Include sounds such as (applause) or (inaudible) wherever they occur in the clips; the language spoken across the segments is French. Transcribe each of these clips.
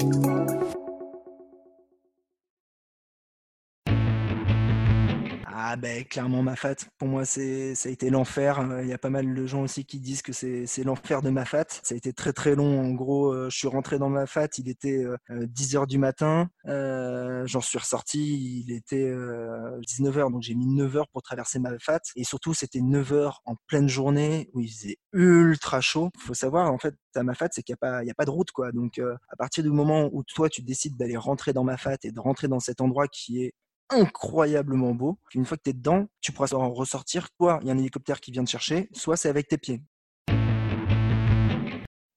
Thank you. Ah ben clairement Mafat, pour moi c'est ça a été l'enfer. Euh, il y a pas mal de gens aussi qui disent que c'est l'enfer de Mafat. Ça a été très très long. En gros, euh, je suis rentré dans Mafat, il était 10 euh, heures du matin. J'en suis ressorti, il était 19 heures, donc j'ai mis 9 heures pour traverser Mafat. Et surtout, c'était 9 heures en pleine journée où il faisait ultra chaud. Faut savoir en fait à Mafat, c'est qu'il n'y a pas il a pas de route quoi. Donc à partir du moment où toi tu décides d'aller rentrer dans Mafat et de rentrer dans cet endroit qui est incroyablement beau. Une fois que tu es dedans, tu pourras en ressortir. Soit il y a un hélicoptère qui vient te chercher, soit c'est avec tes pieds.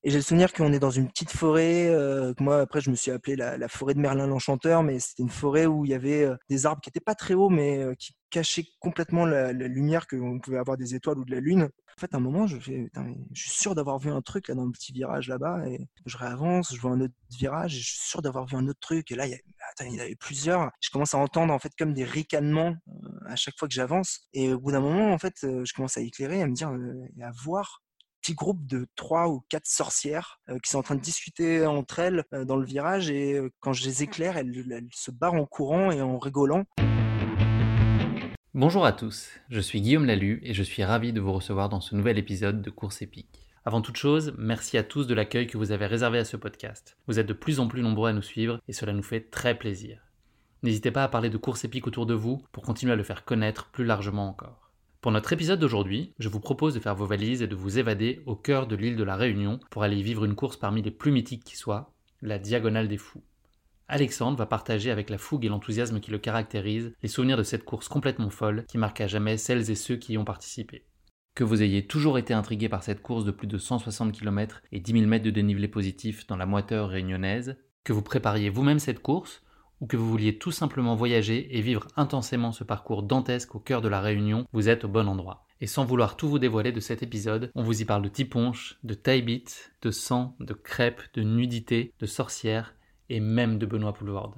Et j'ai le souvenir qu'on est dans une petite forêt. Euh, moi, après, je me suis appelé la, forêt de Merlin l'Enchanteur, mais c'était une forêt où il y avait euh, des arbres qui n'étaient pas très hauts, mais euh, qui cachaient complètement la, la lumière qu'on pouvait avoir des étoiles ou de la lune. En fait, à un moment, je fais, je suis sûr d'avoir vu un truc là dans le petit virage là-bas, et je réavance, je vois un autre virage, et je suis sûr d'avoir vu un autre truc. Et là, il y, il y avait plusieurs. Je commence à entendre en fait comme des ricanements à chaque fois que j'avance. Et au bout d'un moment, en fait, je commence à éclairer, à me dire et à voir petit groupe de trois ou quatre sorcières euh, qui sont en train de discuter entre elles euh, dans le virage et euh, quand je les éclaire, elles, se barrent en courant et en rigolant. Bonjour à tous, je suis Guillaume Lalu et je suis ravi de vous recevoir dans ce nouvel épisode de Course épique. Avant toute chose, merci à tous de l'accueil que vous avez réservé à ce podcast. Vous êtes de plus en plus nombreux à nous suivre et cela nous fait très plaisir. N'hésitez pas à parler de course épique autour de vous pour continuer à le faire connaître plus largement encore. Pour notre épisode d'aujourd'hui, je vous propose de faire vos valises et de vous évader au cœur de l'île de la Réunion pour aller vivre une course parmi les plus mythiques qui soient, la Diagonale des Fous. Alexandre va partager avec la fougue et l'enthousiasme qui le caractérisent les souvenirs de cette course complètement folle qui marque à jamais celles et ceux qui y ont participé. Que vous ayez toujours été intrigué par cette course de plus de 160 km et 10 000 mètres de dénivelé positif dans la moiteur réunionnaise, que vous prépariez vous-même cette course, ou que vous vouliez tout simplement voyager et vivre intensément ce parcours dantesque au cœur de la Réunion, vous êtes au bon endroit. Et sans vouloir tout vous dévoiler de cet épisode, on vous y parle de tiponche, de taille de sang, de crêpes, de nudité, de sorcières et même de Benoît Poulvord.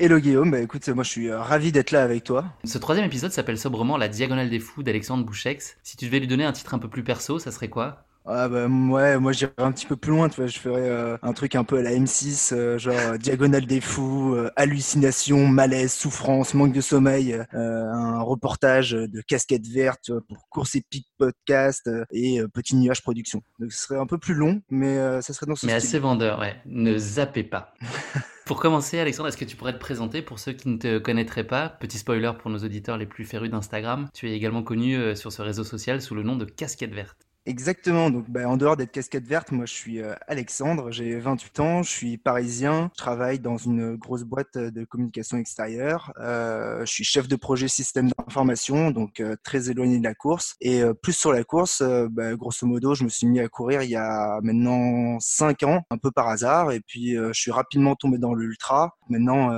Hello Guillaume, bah écoute, moi je suis euh, ravi d'être là avec toi. Ce troisième épisode s'appelle sobrement La Diagonale des Fous d'Alexandre Bouchex. Si tu devais lui donner un titre un peu plus perso, ça serait quoi? Ah bah ouais, moi j'irais un petit peu plus loin, tu vois, je ferais euh, un truc un peu à la M6, euh, genre euh, diagonale des fous, hallucination, malaise, souffrance, manque de sommeil, un reportage de casquette verte pour course épique podcast et petit nuage production. Donc ce serait un peu plus long, mais ça serait dans ce Mais assez vendeur, ouais. Ne zappez pas. (laughs) Pour commencer, Alexandre, est-ce que tu pourrais te présenter pour ceux qui ne te connaîtraient pas? Petit spoiler pour nos auditeurs les plus férus d'Instagram, tu es également connu sur ce réseau social sous le nom de Casquette Verte. Exactement. Donc, bah, en dehors d'être casquette verte, moi, je suis euh, Alexandre, j'ai 28 ans, je suis parisien, je travaille dans une grosse boîte de communication extérieure. Euh, je suis chef de projet système d'information, donc euh, très éloigné de la course. Et plus sur la course, bah, grosso modo, je me suis mis à courir il y a maintenant 5 ans, un peu par hasard. Et puis, je suis rapidement tombé dans l'ultra. Maintenant,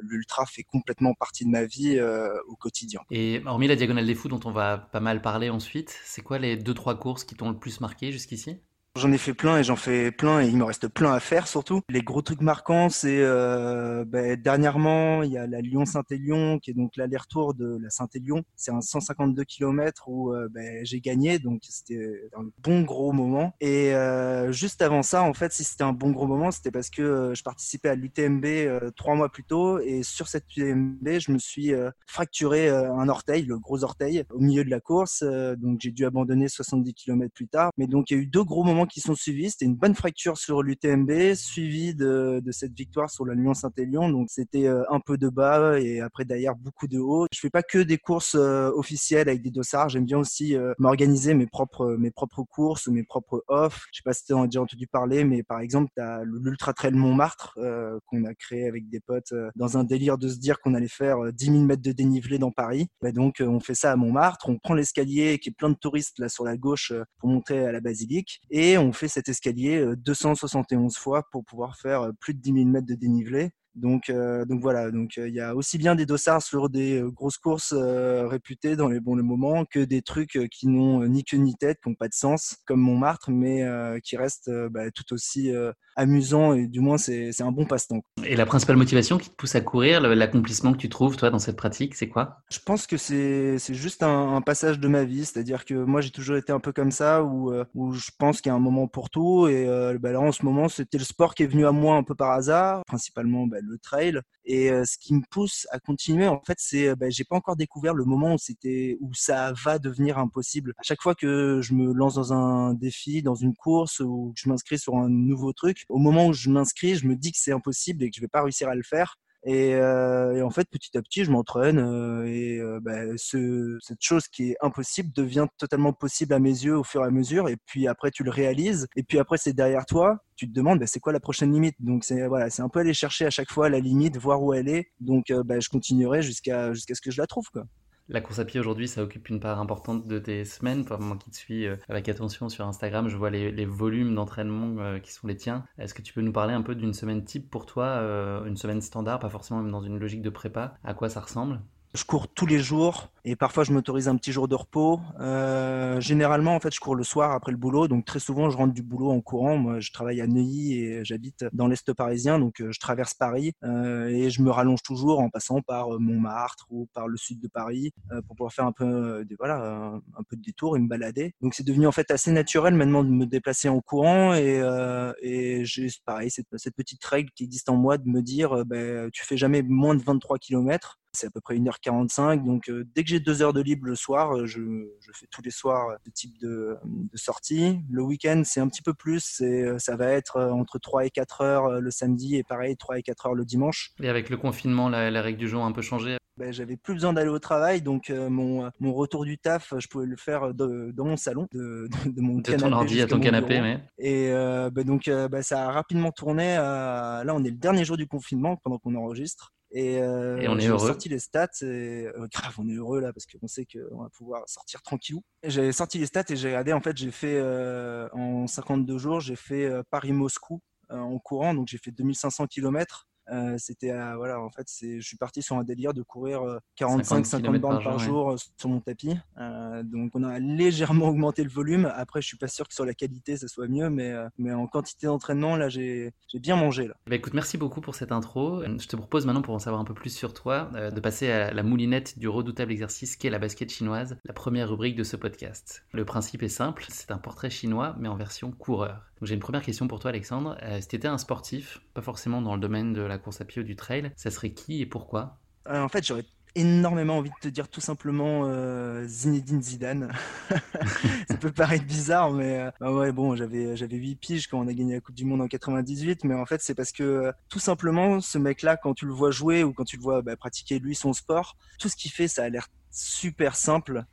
l'ultra fait complètement partie de ma vie au quotidien. Et hormis la Diagonale des Fous, dont on va pas mal parler ensuite, c'est quoi les deux trois courses qui t'ont le plus marqué jusqu'ici? J'en ai fait plein et j'en fais plein et il me reste plein à faire surtout. Les gros trucs marquants, c'est euh, ben, dernièrement, il y a la Lyon-Saint-Élion qui est donc l'aller-retour de la Saint-Élion. C'est un 152 km où euh, ben, j'ai gagné, donc c'était un bon gros moment. Et euh, juste avant ça, en fait, si c'était un bon gros moment, c'était parce que euh, je participais à l'UTMB euh, trois mois plus tôt et sur cette UTMB, je me suis fracturé un orteil, le gros orteil, au milieu de la course. donc j'ai dû abandonner 70 km plus tard. Mais donc il y a eu deux gros moments qui sont suivis. C'était une bonne fracture sur l'UTMB, suivi de, de, cette victoire sur la Lyon-Saint-Élion. Donc c'était euh, un peu de bas et après derrière beaucoup de haut. Je fais pas que des courses euh, officielles avec des dossards. J'aime bien aussi euh, m'organiser mes propres mes propres courses, mes propres off. Je sais pas si tu as déjà entendu parler, mais par exemple, tu as l'Ultra Trail Montmartre qu'on a créé avec des potes dans un délire de se dire qu'on allait faire 10 000 mètres de dénivelé dans Paris. Bah, donc on fait ça à Montmartre. On prend l'escalier qui est plein de touristes là sur la gauche pour monter à la basilique et on fait cet escalier 271 euh, fois pour pouvoir faire euh, plus de 10 000 mètres de dénivelé. Donc, euh, donc voilà, donc il y a aussi bien des dossards sur des grosses courses réputées dans les bons moments que des trucs qui n'ont ni queue ni tête, qui n'ont pas de sens, comme Montmartre, mais qui restent bah, tout aussi amusant et du moins c'est un bon passe-temps. Et la principale motivation qui te pousse à courir, l'accomplissement que tu trouves toi dans cette pratique, c'est quoi? Je pense que c'est juste un, passage de ma vie, c'est-à-dire que moi j'ai toujours été un peu comme ça où, euh, où je pense qu'il y a un moment pour tout et euh, bah, là en ce moment c'était le sport qui est venu à moi un peu par hasard, principalement bah, le trail et euh, ce qui me pousse à continuer en fait c'est bah, j'ai pas encore découvert le moment où c'était où ça va devenir impossible. À chaque fois que je me lance dans un défi, dans une course ou que je m'inscris sur un nouveau truc, au moment où je m'inscris, je me dis que c'est impossible et que je vais pas réussir à le faire. Et, euh, en fait, petit à petit, je m'entraîne euh, et euh, bah, ce, cette chose qui est impossible devient totalement possible à mes yeux au fur et à mesure. Et puis après, tu le réalises. Et puis après, c'est derrière toi. Tu te demandes, bah, c'est quoi la prochaine limite? Donc c'est voilà, c'est un peu aller chercher à chaque fois la limite, voir où elle est. Donc bah, je continuerai jusqu'à jusqu'à ce que je la trouve, quoi. La course à pied aujourd'hui, ça occupe une part importante de tes semaines. Moi qui te suis euh, avec attention sur Instagram, je vois les, volumes d'entraînement euh, qui sont les tiens. Est-ce que tu peux nous parler un peu d'une semaine type pour toi, euh, une semaine standard, pas forcément même dans une logique de prépa? À quoi ça ressemble? Je cours tous les jours et parfois je m'autorise un petit jour de repos. Euh, généralement, en fait, je cours le soir après le boulot, donc très souvent je rentre du boulot en courant. Moi, je travaille à Neuilly et j'habite dans l'est parisien, donc euh, je traverse Paris euh, et je me rallonge toujours en passant par Montmartre ou par le sud de Paris pour pouvoir faire un peu, de, voilà, un, peu de détour et me balader. Donc c'est devenu en fait assez naturel maintenant de me déplacer en courant et, et j'ai pareil cette, petite règle qui existe en moi de me dire, ben, tu fais jamais moins de 23 km c'est à peu près 1h45. Donc, euh, dès que j'ai deux heures de libre le soir, euh, je, fais tous les soirs ce type de, sortie. Le week-end, c'est un petit peu plus. Euh, ça va être entre 3 et 4 heures le samedi et pareil, 3 et 4 heures le dimanche. Et avec le confinement, la, règle du jour a un peu changé? Ben, j'avais plus besoin d'aller au travail, donc mon, mon, retour du taf, je pouvais le faire dans mon salon, de, de, mon de ton ordi à ton canapé, mais... Et ben, donc ben, ça a rapidement tourné. là, on est le dernier jour du confinement pendant qu'on enregistre. Et, euh, on est heureux. sorti les stats et euh, grave, on est heureux là parce qu'on sait qu'on va pouvoir sortir tranquillou. J'ai sorti les stats et j'ai regardé. En fait, j'ai fait euh, en 52 jours, j'ai fait Paris-Moscou en courant, donc j'ai fait 2500 km. Euh, c'était voilà en fait c'est je suis parti sur un délire de courir 45 50 bornes par, jour, euh, sur mon tapis. Euh, donc on a légèrement (laughs) augmenté le volume. Après je suis pas sûr que sur la qualité ça soit mieux mais mais en quantité d'entraînement là j'ai bien mangé là. Bah, écoute merci beaucoup pour cette intro. Je te propose maintenant pour en savoir un peu plus sur toi de passer à la moulinette du redoutable exercice qu'est la basket chinoise la première rubrique de ce podcast. Le principe est simple c'est un portrait chinois mais en version coureur j'ai une première question pour toi, Alexandre. Euh, si tu étais un sportif, pas forcément dans le domaine de la course à pied ou du trail, ça serait qui et pourquoi? Euh, En fait, j'aurais énormément envie de te dire tout simplement euh, Zinedine Zidane. (laughs) ça peut paraître bizarre, mais bah ouais, bon, j'avais j'avais 8 piges quand on a gagné la Coupe du Monde en 98, mais en fait, c'est parce que tout simplement, ce mec-là, quand tu le vois jouer ou quand tu le vois bah, pratiquer lui son sport, tout ce qu'il fait, ça a l'air super simple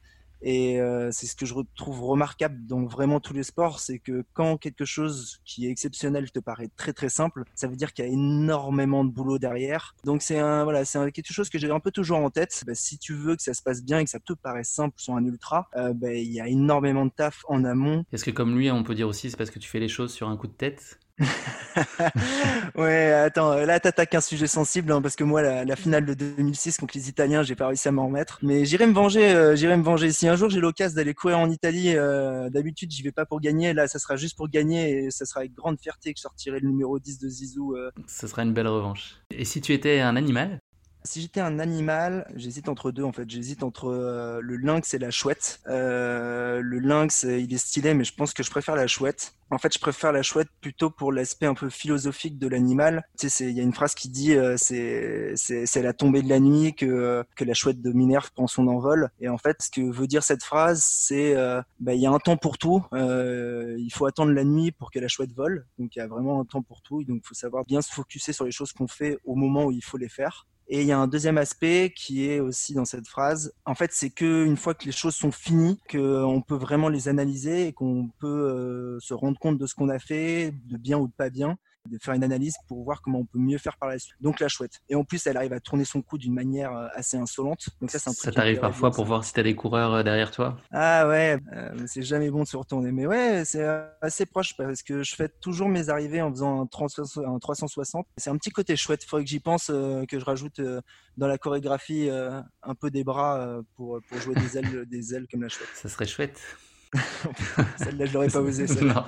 et euh, c'est ce que je retrouve remarquable dans vraiment tous les sports, c'est que quand quelque chose qui est exceptionnel te paraît très très simple, ça veut dire qu'il y a énormément de boulot derrière. Donc c'est un voilà, c'est quelque chose que j'ai un peu toujours en tête. Bah, si tu veux que ça se passe bien et que ça te paraît simple sur un ultra, euh, bah, il y a énormément de taf en amont. Est-ce que comme lui, on peut dire aussi c'est parce que tu fais les choses sur un coup de tête? (laughs) ouais, attends, là t'attaques un sujet sensible hein, parce que moi la, finale de 2006 contre les Italiens, j'ai pas réussi à m'en remettre. Mais j'irai me venger, euh, j'irai me venger. Si un jour j'ai l'occasion d'aller courir en Italie, euh, d'habitude j'y vais pas pour gagner. Là, ça sera juste pour gagner et ça sera avec grande fierté que je sortirai le numéro 10 de Zizou. Euh. Ce sera une belle revanche. Et si tu étais un animal si j'étais un animal, j'hésite entre deux en fait. J'hésite entre euh, le lynx et la chouette. Euh, le lynx, euh, il est stylé, mais je pense que je préfère la chouette. En fait, je préfère la chouette plutôt pour l'aspect un peu philosophique de l'animal. Tu sais, il y a une phrase qui dit c'est la tombée de la nuit que que la chouette de Minerve prend son envol. Et en fait, ce que veut dire cette phrase, c'est bah, il y a un temps pour tout. il faut attendre la nuit pour que la chouette vole. Donc il y a vraiment un temps pour tout. Donc il faut savoir bien se focuser sur les choses qu'on fait au moment où il faut les faire. Et il y a un deuxième aspect qui est aussi dans cette phrase. En fait, c'est que une fois que les choses sont finies, qu'on peut vraiment les analyser et qu'on peut euh, se rendre compte de ce qu'on a fait, de bien ou de pas bien de faire une analyse pour voir comment on peut mieux faire par la suite. Donc la chouette. Et en plus, elle arrive à tourner son cou d'une manière euh, assez insolente. Donc ça, c'est Ça t'arrive parfois pour voir si t'as des coureurs euh, derrière toi? Ah ouais, c'est jamais bon de se retourner. Mais ouais, c'est assez proche parce que je fais toujours mes arrivées en faisant un 360. C'est un petit côté chouette. Il faudrait que j'y pense, que je rajoute dans la chorégraphie un peu des bras pour, pour jouer des ailes, des ailes comme la chouette. Ça serait chouette. (laughs) Celle-là, je l'aurais pas osé. non,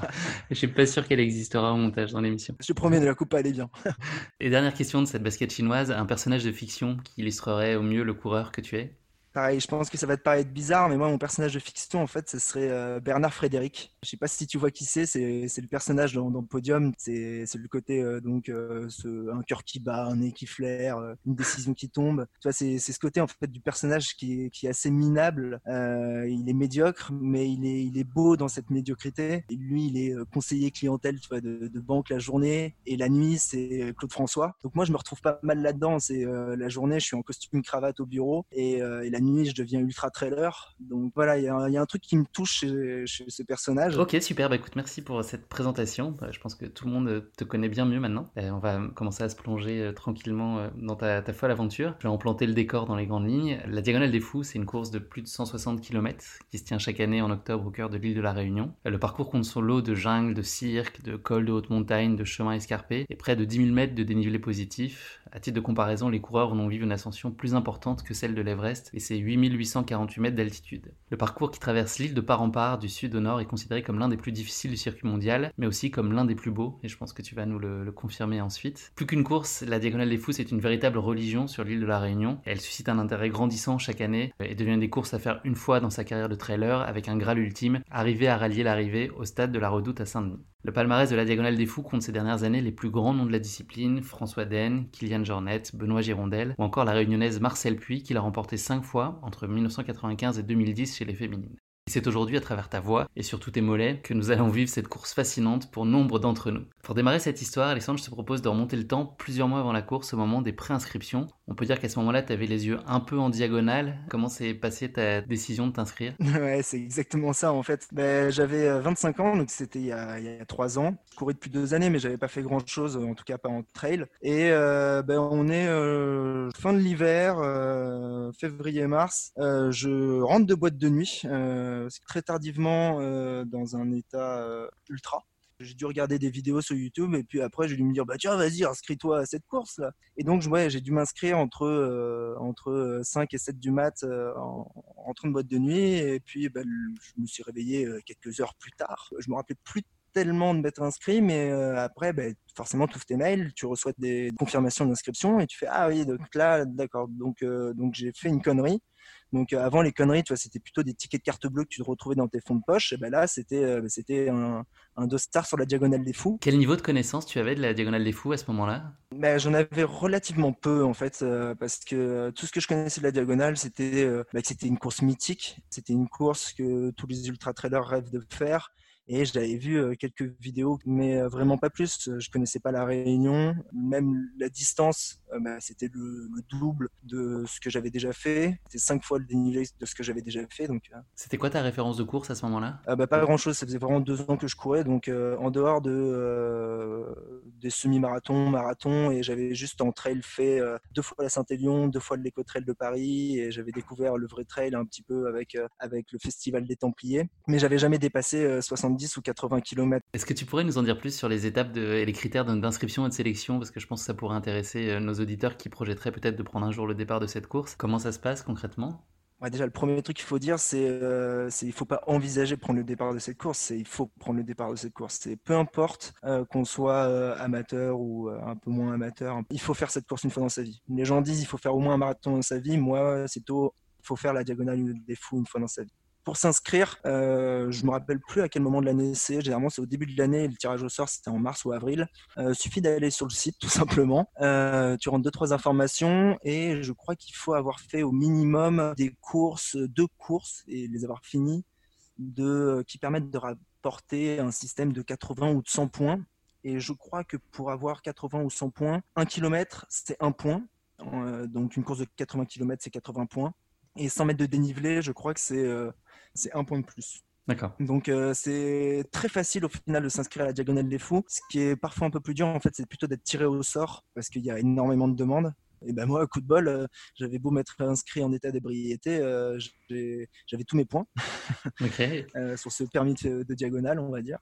je suis pas sûr qu'elle existera au montage dans l'émission. Je te promets, de la coupe, elle est bien. (laughs) Et dernière question de cette basket chinoise, un personnage de fiction qui illustrerait au mieux le coureur que tu es? Pareil, je pense que ça va te paraître bizarre, mais moi, mon personnage de fiction, en fait, ce serait euh, Bernard Frédéric. Je sais pas si tu vois qui c'est, c'est le personnage dans, le podium. C'est le côté, euh, donc, euh, ce, un cœur qui bat, un nez qui flaire, une décision qui tombe. Tu vois, c'est ce côté, en fait, du personnage qui est, qui est assez minable. il est médiocre, mais il est, il est beau dans cette médiocrité. Et lui, il est conseiller clientèle, tu vois, de, de banque la journée. Et la nuit, c'est Claude François. Donc, moi, je me retrouve pas mal là-dedans. C'est la journée, je suis en costume cravate au bureau. Et, et la nuit, je deviens ultra trailer. Donc voilà, il y, a un truc qui me touche chez, ce personnage. Ok, super. Bah, écoute, merci pour cette présentation. Bah, je pense que tout le monde te connaît bien mieux maintenant. on va commencer à se plonger euh, tranquillement euh, dans ta, ta folle aventure. Je vais en planter le décor dans les grandes lignes. La Diagonale des Fous, c'est une course de plus de 160 km qui se tient chaque année en octobre au cœur de l'île de la Réunion. Le parcours compte son lot de jungle, de cirque, de cols de haute montagne, de chemins escarpés et près de 10 000 mètres de dénivelé positif. À titre de comparaison, les coureurs en ont vu une ascension plus importante que celle de l'Everest et c'est 8848 mètres d'altitude. Le parcours qui traverse l'île de part en part du sud au nord est considéré comme l'un des plus difficiles du circuit mondial, mais aussi comme l'un des plus beaux, et je pense que tu vas nous le, confirmer ensuite. Plus qu'une course, la Diagonale des Fous est une véritable religion sur l'île de la Réunion. Elle suscite un intérêt grandissant chaque année et devient des courses à faire une fois dans sa carrière de trailer avec un graal ultime, arriver à rallier l'arrivée au stade de la Redoute à Saint-Denis. Le palmarès de la Diagonale des Fous compte ces dernières années les plus grands noms de la discipline, François Den, Kylian Jornet, Benoît Girondel, ou encore la réunionnaise Marcel Puy qui l'a remporté 5 fois entre 1995 et 2010 chez les féminines. C'est aujourd'hui à travers ta voix et surtout tes mollets que nous allons vivre cette course fascinante pour nombre d'entre nous. Pour démarrer cette histoire, Alexandre, je te propose de remonter le temps plusieurs mois avant la course au moment des préinscriptions. On peut dire qu'à ce moment-là, tu avais les yeux un peu en diagonale. Comment s'est passée ta décision de t'inscrire? (laughs) Ouais, c'est exactement ça en fait. Ben, j'avais 25 euh, ans, donc c'était il, y a 3 ans. Je courais depuis deux années, mais j'avais pas fait grand-chose, en tout cas pas en trail. Et euh, ben, on est euh, fin de l'hiver, février-mars. je rentre de boîte de nuit très tardivement euh, dans un état euh, ultra. J'ai dû regarder des vidéos sur YouTube et puis après j'ai dû me dire bah tiens vas-y inscris-toi à cette course là. Et donc ouais, j'ai dû m'inscrire entre entre 5 et 7 du mat en rentrant de boîte de nuit et puis bah, je me suis réveillé quelques heures plus tard. Je me rappelais plus tellement de m'être inscrit, mais après, bah, forcément, tu ouvres tes mails, tu reçois des confirmations d'inscription et tu fais Ah oui, donc là, d'accord. Donc, donc j'ai fait une connerie. Donc euh, avant les conneries, tu vois, c'était plutôt des tickets de carte bleue que tu retrouvais dans tes fonds de poche. Et ben là, c'était euh, c'était un, un deux stars sur la diagonale des fous. Quel niveau de connaissance tu avais de la diagonale des fous à ce moment-là? Ben, j'en avais relativement peu en fait, euh, parce que tout ce que je connaissais de la diagonale, c'était ben, que c'était une course mythique. C'était une course que tous les ultra trailers rêvent de faire et j'avais vu euh, quelques vidéos, mais euh, vraiment pas plus. Je connaissais pas la Réunion, même la distance, euh, bah, c'était le, double de ce que j'avais déjà fait. C'était cinq fois le dénivelé de ce que j'avais déjà fait. Donc, c'était quoi ta référence de course à ce moment-là? Bah, Pas grand-chose. Ça faisait vraiment deux ans que je courais, donc en dehors de des semi-marathons, marathons, et j'avais juste en trail fait deux fois la Saint-Élion, deux fois l'éco-trail de Paris, et j'avais découvert le vrai trail un petit peu avec avec le festival des Templiers, mais j'avais jamais dépassé 70 70 ou 80 km. Est-ce que tu pourrais nous en dire plus sur les étapes et les critères d'inscription et de sélection? Parce que je pense que ça pourrait intéresser euh, nos auditeurs qui projetteraient peut-être de prendre un jour le départ de cette course. Comment ça se passe concrètement? Déjà, le premier truc qu'il faut dire, c'est euh, qu'il ne faut pas envisager prendre le départ de cette course, c'est il faut prendre le départ de cette course. C'est peu importe euh, qu'on soit euh, amateur ou un peu moins amateur, il faut faire cette course une fois dans sa vie. Les gens disent il faut faire au moins un marathon dans sa vie. Moi, c'est tôt, il faut faire la diagonale des fous une fois dans sa vie pour s'inscrire, euh, je me rappelle plus à quel moment de l'année c'est. Généralement, c'est au début de l'année. Le tirage au sort, c'était en mars ou avril. Euh, suffit d'aller sur le site, (laughs) tout simplement. Euh, tu rentres deux trois informations et je crois qu'il faut avoir fait au minimum des courses, deux courses et les avoir finies, de qui permettent de rapporter un système de 80 ou de 100 points. Et je crois que pour avoir 80 ou 100 points, un kilomètre, c'est un point. Euh, donc une course de 80 km, c'est 80 points. Et 100 mètres de dénivelé, je crois que c'est euh, c'est un point de plus. D'accord. Donc euh, c'est très facile au final de s'inscrire à la diagonale des fous. Ce qui est parfois un peu plus dur en fait, c'est plutôt d'être tiré au sort parce qu'il y a énormément de demandes. Et ben moi, coup de bol, euh, j'avais beau m'être inscrit en état d'ébriété, euh, j'avais tous mes points (laughs) sur ce permis de, diagonale, on va dire.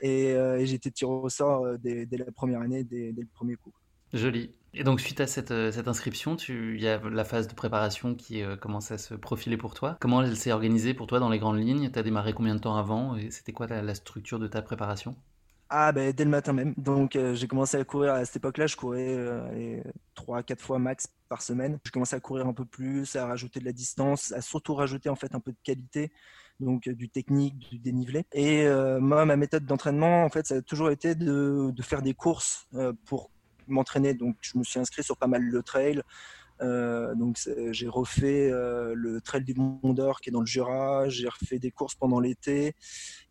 Et, été tiré au sort dès, la première année, dès, dès le premier coup. Joli. Et donc, suite à cette, euh, inscription, il y a la phase de préparation qui euh, commence à se profiler pour toi. Comment elle s'est organisée pour toi dans les grandes lignes? Tu as démarré combien de temps avant? Et C'était quoi la, structure de ta préparation? Ah ben dès le matin même. Donc euh, j'ai commencé à courir à cette époque-là, je courais 3 4 fois max par semaine. Je commençais à courir un peu plus, à rajouter de la distance, à surtout rajouter en fait un peu de qualité, donc du technique, du dénivelé. Et moi ma méthode d'entraînement en fait ça a toujours été de faire des courses pour m'entraîner. Donc, je me suis inscrit sur pas mal de trails. Euh, donc j'ai refait euh, le trail du Mont d'Or qui est dans le Jura, j'ai refait des courses pendant l'été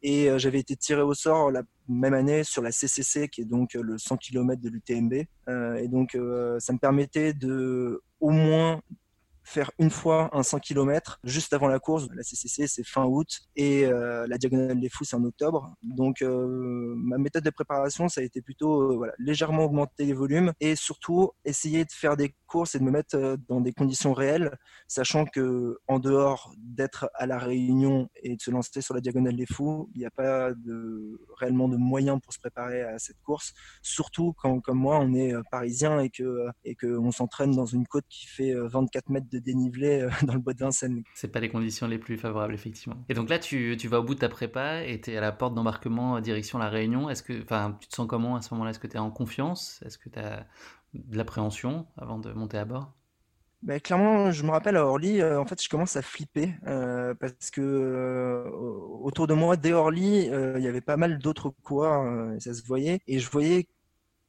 et euh, j'avais été tiré au sort la même année sur la CCC qui est donc le 100 km de l'UTMB et donc ça me permettait de au moins faire une fois un 100 km juste avant la course. La CCC, c'est fin août et euh, la Diagonale des Fous, c'est en octobre. Donc, euh, ma méthode de préparation, ça a été plutôt euh, voilà, légèrement augmenter les volumes et surtout essayer de faire des courses et de me mettre dans des conditions réelles, sachant que en dehors d'être à la Réunion et de se lancer sur la Diagonale des Fous, il n'y a pas de, réellement de moyens pour se préparer à cette course. Surtout quand, comme moi, on est parisien et que et que on s'entraîne dans une côte qui fait 24 mètres de dénivelé euh, (laughs) dans le bois de Vincennes. C'est pas les conditions les plus favorables, effectivement. Et donc là, tu, tu vas au bout de ta prépa et tu es à la porte d'embarquement direction La Réunion. Est-ce que, tu te sens comment à ce moment-là? Est-ce que tu es en confiance? Est-ce que tu as de l'appréhension avant de monter à bord? Ben, clairement, je me rappelle à Orly, euh, en fait, je commence à flipper euh, parce que autour de moi, dès Orly, il y avait pas mal d'autres coureurs, ça se voyait, et je voyais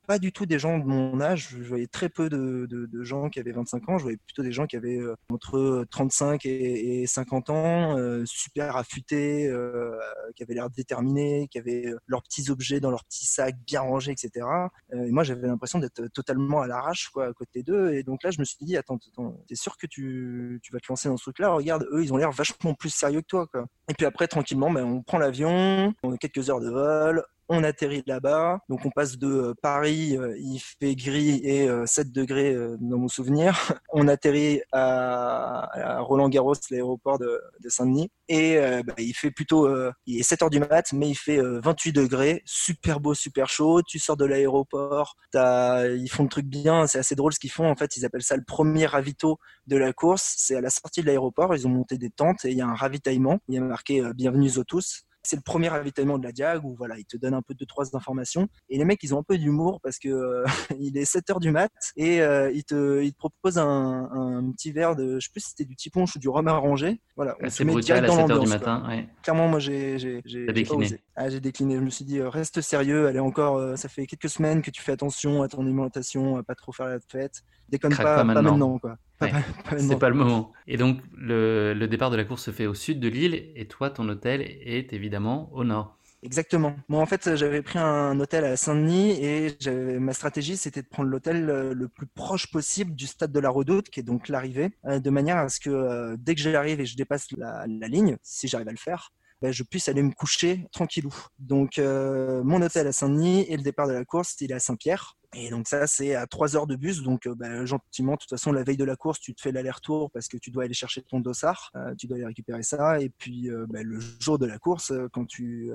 pas du tout des gens de mon âge. Je voyais très peu de, gens qui avaient 25 ans. Je voyais plutôt des gens qui avaient euh, entre 35 et, 50 ans, euh, super affûtés, euh, qui avaient l'air déterminés, qui avaient leurs petits objets dans leurs petits sacs bien rangés, etc. et moi, j'avais l'impression d'être totalement à l'arrache, quoi, à côté d'eux. Et donc là, je me suis dit, attends, attends t'es sûr que tu, tu, vas te lancer dans ce truc-là? Regarde, eux, ils ont l'air vachement plus sérieux que toi, quoi. Et puis après, tranquillement, ben, on prend l'avion, on a quelques heures de vol, on atterrit là-bas. Donc on passe de euh, Paris, euh, il fait gris et 7 euh, degrés dans mon souvenir. (laughs) On atterrit à, Roland Garros, l'aéroport de, Saint-Denis. Et bah, il fait plutôt, il est 7 heures du mat, mais il fait 28 degrés, super beau, super chaud. Tu sors de l'aéroport, ils font le truc bien, c'est assez drôle ce qu'ils font. En fait, ils appellent ça le premier ravito de la course. C'est à la sortie de l'aéroport, ils ont monté des tentes et il y a un ravitaillement. Il y a marqué Bienvenue aux tous c'est le premier ravitaillement de la Diag où voilà, il te donne un peu de trois informations. Et les mecs, ils ont un peu d'humour parce que euh, (laughs) il est 7 heures du mat et euh, il te, il te propose un, petit verre de, je sais plus si c'était du petit punch ou du rhum arrangé. Voilà, c'est brutal à 7 heures du matin. Clairement, moi, j'ai, j'ai, décliné. Ah, j'ai décliné. Je me suis dit, euh, reste sérieux. Allez encore, ça fait quelques semaines que tu fais attention à ton alimentation, à pas trop faire la fête. Déconne pas, pas, maintenant. quoi. C'est pas le moment. Et donc, le, départ de la course se fait au sud de l'île, et toi, ton hôtel est évidemment au nord. Exactement. Moi, en fait, j'avais pris un hôtel à Saint-Denis et ma stratégie, c'était de prendre l'hôtel euh, le plus proche possible du stade de la Redoute, qui est donc l'arrivée, euh, de manière à ce que euh, dès que j'arrive et je dépasse la, ligne, si j'arrive à le faire, ben, je puisse aller me coucher tranquillou. Donc, mon hôtel à Saint-Denis et le départ de la course, il est à Saint-Pierre. Et donc ça, c'est à 3 heures de bus. Donc euh, bah, gentiment, de toute façon, la veille de la course, tu te fais l'aller-retour parce que tu dois aller chercher ton dossard, euh, tu dois aller récupérer ça. Et puis euh, bah, le jour de la course, quand tu,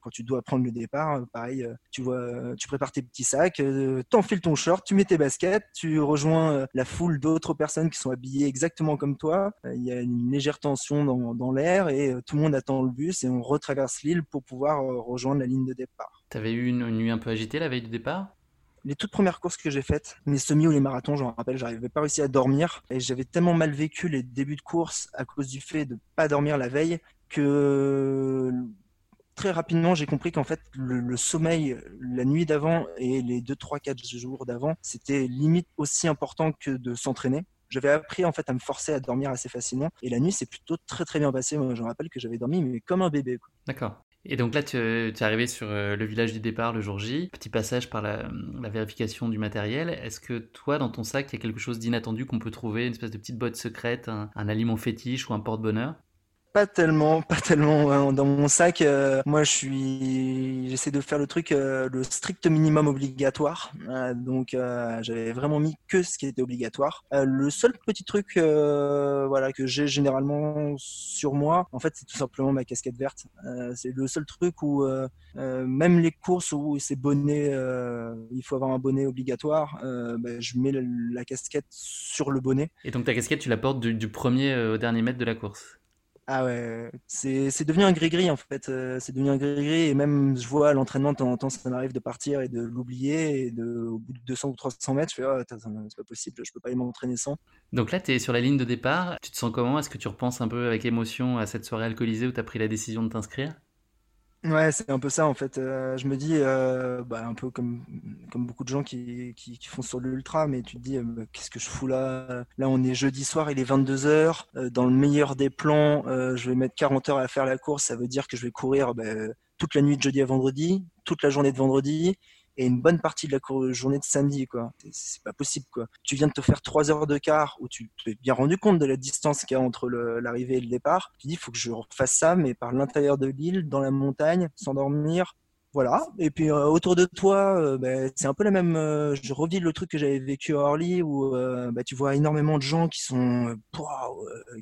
quand tu dois prendre le départ, pareil, tu, vois, tu prépares tes petits sacs, t'enfiles ton short, tu mets tes baskets, tu rejoins la foule d'autres personnes qui sont habillées exactement comme toi. Il y a une légère tension dans, dans l'air et tout le monde attend le bus et on retraverse l'île pour pouvoir rejoindre la ligne de départ. T'avais eu une nuit un peu agitée la veille du départ? Les toutes premières courses que j'ai faites, mes semis ou les marathons, j'en rappelle, j'arrivais pas réussi à dormir et j'avais tellement mal vécu les débuts de course à cause du fait de pas dormir la veille que très rapidement j'ai compris qu'en fait le, sommeil la nuit d'avant et les 2 3 4 jours d'avant, c'était limite aussi important que de s'entraîner. J'avais appris en fait à me forcer à dormir assez facilement et la nuit c'est plutôt très très bien passé. Moi, je rappelle que j'avais dormi mais comme un bébé. D'accord. Et donc là, tu, es arrivé sur euh, le village du départ le jour J, petit passage par la, vérification du matériel. Est-ce que toi, dans ton sac, il y a quelque chose d'inattendu qu'on peut trouver, une espèce de petite boîte secrète, un aliment fétiche ou un porte-bonheur? Pas tellement, (laughs) pas tellement. Dans mon sac, euh, moi, je suis, j'essaie de faire le truc, euh, le strict minimum obligatoire. Euh, donc, j'avais vraiment mis que ce qui était obligatoire. le seul petit truc, voilà, que j'ai généralement sur moi, en fait, c'est tout simplement ma casquette verte. c'est le seul truc où, même les courses où c'est bonnet, il faut avoir un bonnet obligatoire. Bah, je mets la, casquette sur le bonnet. Et donc ta casquette, tu la portes du premier au dernier mètre de la course? Ah ouais, c'est devenu un gris-gris en fait. Euh, c'est devenu un gris-gris et même je vois l'entraînement de temps en temps, ça m'arrive de partir et de l'oublier et de, au bout de 200 ou 300 mètres, je fais oh, c'est pas possible, je peux pas y m'entraîner sans. Donc là, tu sur la ligne de départ. Tu te sens comment? Est-ce que tu repenses un peu avec émotion à cette soirée alcoolisée où tu as pris la décision de t'inscrire? Ouais, c'est un peu ça en fait. Euh, je me dis, euh, bah, un peu comme, beaucoup de gens qui, qui, font sur l'ultra, mais tu te dis, euh, qu'est-ce que je fous là? Là, on est jeudi soir, il est 22h. dans le meilleur des plans, je vais mettre 40 heures à faire la course. Ça veut dire que je vais courir bah, toute la nuit de jeudi à vendredi, toute la journée de vendredi et une bonne partie de la journée de samedi, quoi. C'est pas possible, quoi. Tu viens de te faire trois heures de quart où tu t'es bien rendu compte de la distance qu'il y a entre l'arrivée et le départ. Tu dis, il faut que je refasse ça, mais par l'intérieur de l'île, dans la montagne, sans dormir. Voilà. Et puis euh, autour de toi, euh, bah, c'est un peu la même. Euh, je revis le truc que j'avais vécu à Orly où bah, tu vois énormément de gens qui sont,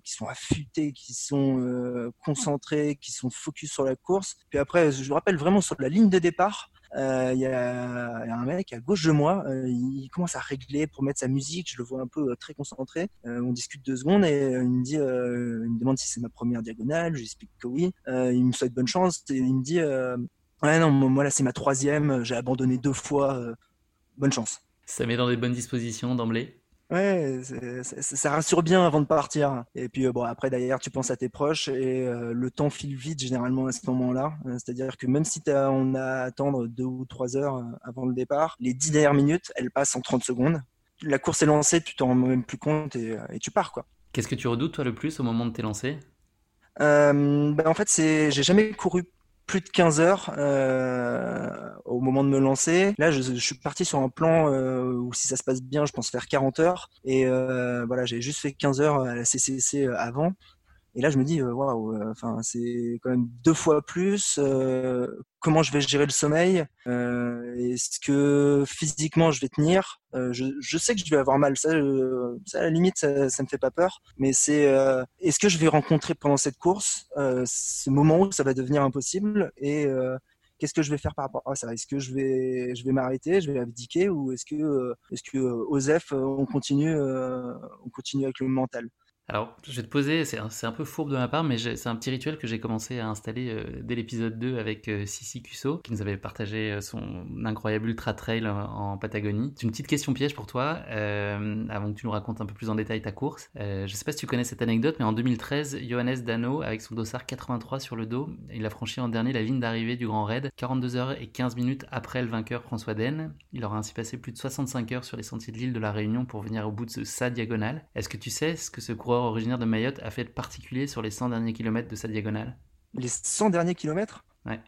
qui sont affûtés, qui sont concentrés, qui sont focus sur la course. Puis après, je me rappelle vraiment sur la ligne de départ, euh, il y, a un mec à gauche de moi, euh, il commence à régler pour mettre sa musique, je le vois un peu euh, très concentré. on discute deux secondes et il me demande si c'est ma première diagonale, je lui explique que oui. il me souhaite bonne chance et il me dit, ouais non, moi là c'est ma troisième, j'ai abandonné deux fois, bonne chance. Ça met dans des bonnes dispositions d'emblée Ouais, ça rassure bien avant de partir. Et puis euh, bon, après d'ailleurs, tu penses à tes proches et euh, le temps file vite généralement à ce moment-là. Euh, c'est-à-dire que même si on a à attendre deux ou trois heures avant le départ, les dix dernières minutes, elles passent en 30 secondes. La course est lancée, tu t'en rends même plus compte et, tu pars quoi. Qu'est-ce que tu redoutes toi le plus au moment de tes lancers? Ben, En fait, c'est j'ai jamais couru plus de 15 heures euh, au moment de me lancer. Là, je, suis parti sur un plan euh, où si ça se passe bien, je pense faire 40 heures. Et euh, voilà, j'ai juste fait 15 heures à la CCC euh, avant. Et là, je me dis, euh, waouh, euh, enfin, c'est quand même deux fois plus. Euh, comment je vais gérer le sommeil Est-ce que physiquement je vais tenir je, sais que je vais avoir mal. Ça, ça à la limite, ça, ça me fait pas peur. Mais c'est, est-ce que je vais rencontrer pendant cette course ce moment où ça va devenir impossible et qu'est-ce que je vais faire par rapport à ça? Est-ce que je vais, je vais m'arrêter, je vais abdiquer ou est-ce que, est-ce que Osef, on continue, on continue avec le mental? Alors, je vais te poser, c'est un, peu fourbe de ma part, mais c'est un petit rituel que j'ai commencé à installer euh, dès l'épisode 2 avec euh, Sissi Cusso, qui nous avait partagé euh, son incroyable ultra trail en, Patagonie. C'est une petite question piège pour toi, avant que tu nous racontes un peu plus en détail ta course. je sais pas si tu connais cette anecdote, mais en 2013, Johannes Dano, avec son dossard 83 sur le dos, il a franchi en dernier la ligne d'arrivée du Grand Raid, 42 heures et 15 minutes après le vainqueur François Den. Il aura ainsi passé plus de 65 heures sur les sentiers de l'île de la Réunion pour venir au bout de sa diagonale. Est-ce que tu sais ce que ce coureur originaire de Mayotte a fait de particulier sur les 100 derniers kilomètres de sa diagonale Les 100 derniers kilomètres? Ouais.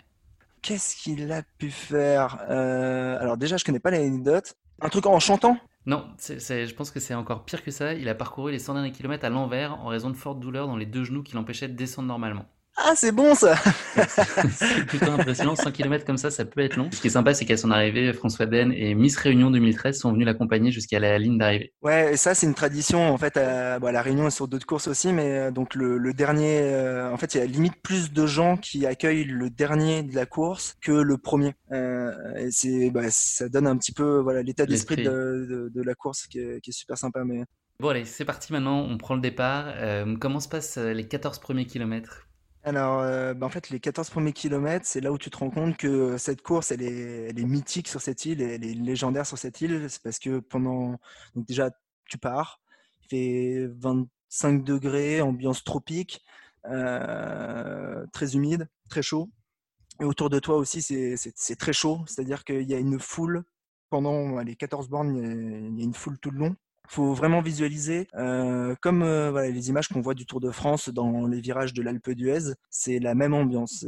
Qu'est-ce qu'il a pu faire euh, Alors déjà, je connais pas l'anecdote. Un truc en chantant? Non, je pense que c'est encore pire que ça. Il a parcouru les 100 derniers kilomètres à l'envers en raison de fortes douleurs dans les deux genoux qui l'empêchaient de descendre normalement. Ah, c'est bon ça C'est plutôt impressionnant. 100 km comme ça, ça peut être long. Ce qui est sympa, c'est qu'à son arrivée, François Den et Miss Réunion 2013 sont venus l'accompagner jusqu'à la ligne d'arrivée. Ouais, et ça, c'est une tradition. En fait, à, la Réunion et sur d'autres courses aussi, mais euh, donc le, dernier, euh, en fait, il y a limite plus de gens qui accueillent le dernier de la course que le premier. Euh, et c'est, bah, ça donne un petit peu voilà l'état d'esprit de, de, la course qui est, qui est super sympa. Mais Bon allez, c'est parti maintenant, on prend le départ. Euh, comment se passent les 14 premiers kilomètres? Alors, euh, bah, en fait, les 14 premiers kilomètres, c'est là où tu te rends compte que cette course, elle est, mythique sur cette île, elle est légendaire sur cette île. C'est parce que pendant. Déjà, tu pars, il fait 25 degrés, ambiance tropique, euh, très humide, très chaud. Et autour de toi aussi, c'est très chaud, c'est-à-dire qu'il y a une foule pendant les 14 bornes, il y a une foule tout le long faut vraiment visualiser euh, comme euh, voilà, les images qu'on voit du Tour de France dans les virages de l'Alpe d'Huez. C'est la même ambiance.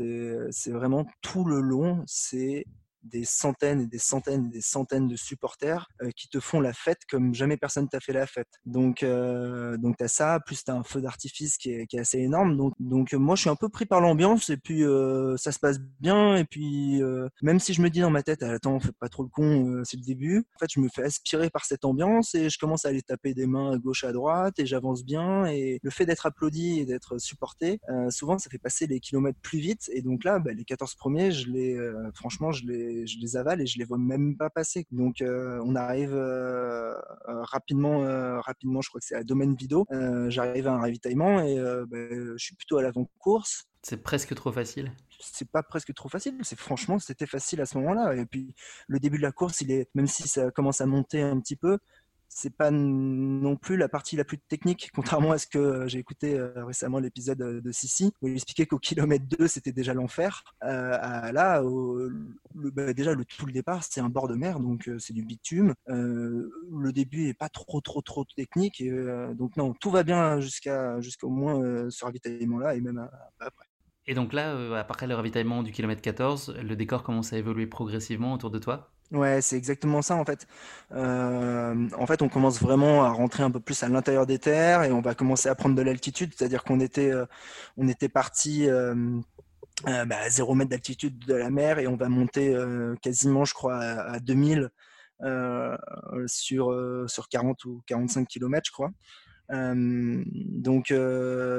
C'est vraiment tout le long. C'est des centaines et des centaines et des centaines de supporters euh, qui te font la fête comme jamais personne t'a fait la fête. Donc, euh, donc tu as ça, plus tu as un feu d'artifice qui est, qui est, assez énorme. Donc, donc moi, je suis un peu pris par l'ambiance et puis euh, ça se passe bien. Et puis, même si je me dis dans ma tête, attends, fais pas trop le con, c'est le début. En fait, je me fais aspirer par cette ambiance et je commence à aller taper des mains à gauche à droite et j'avance bien. Et le fait d'être applaudi et d'être supporté, souvent, ça fait passer les kilomètres plus vite. Et donc là, bah, les 14 premiers, je les, franchement, je les je les avale et je les vois même pas passer. Donc euh, on arrive euh, euh, rapidement, rapidement, je crois que c'est à domaine vidéo. J'arrive à un ravitaillement et ben, je suis plutôt à l'avant-course. C'est presque trop facile. C'est pas presque trop facile, c'est franchement c'était facile à ce moment-là. Et puis le début de la course, il est même si ça commence à monter un petit peu, c'est pas non plus la partie la plus technique, (laughs) contrairement à ce que j'ai écouté euh, récemment l'épisode de Sissi, où il expliquait qu'au kilomètre 2, c'était déjà l'enfer. Euh, là, bah, déjà, le, tout le départ, c'est un bord de mer, donc euh, c'est du bitume. le début est pas trop, trop, trop technique. Donc, non, tout va bien jusqu'à jusqu'au moins ce ravitaillement-là et même après. Et donc là, après le ravitaillement du kilomètre 14, le décor commence à évoluer progressivement autour de toi? Ouais, c'est exactement ça en fait. Euh, en fait, on commence vraiment à rentrer un peu plus à l'intérieur des terres et on va commencer à prendre de l'altitude, c'est-à-dire qu'on était, euh, on était parti euh, bah, à 0 mètre d'altitude de la mer et on va monter quasiment, je crois, à, 2000 sur, sur 40 ou 45 km, je crois. donc,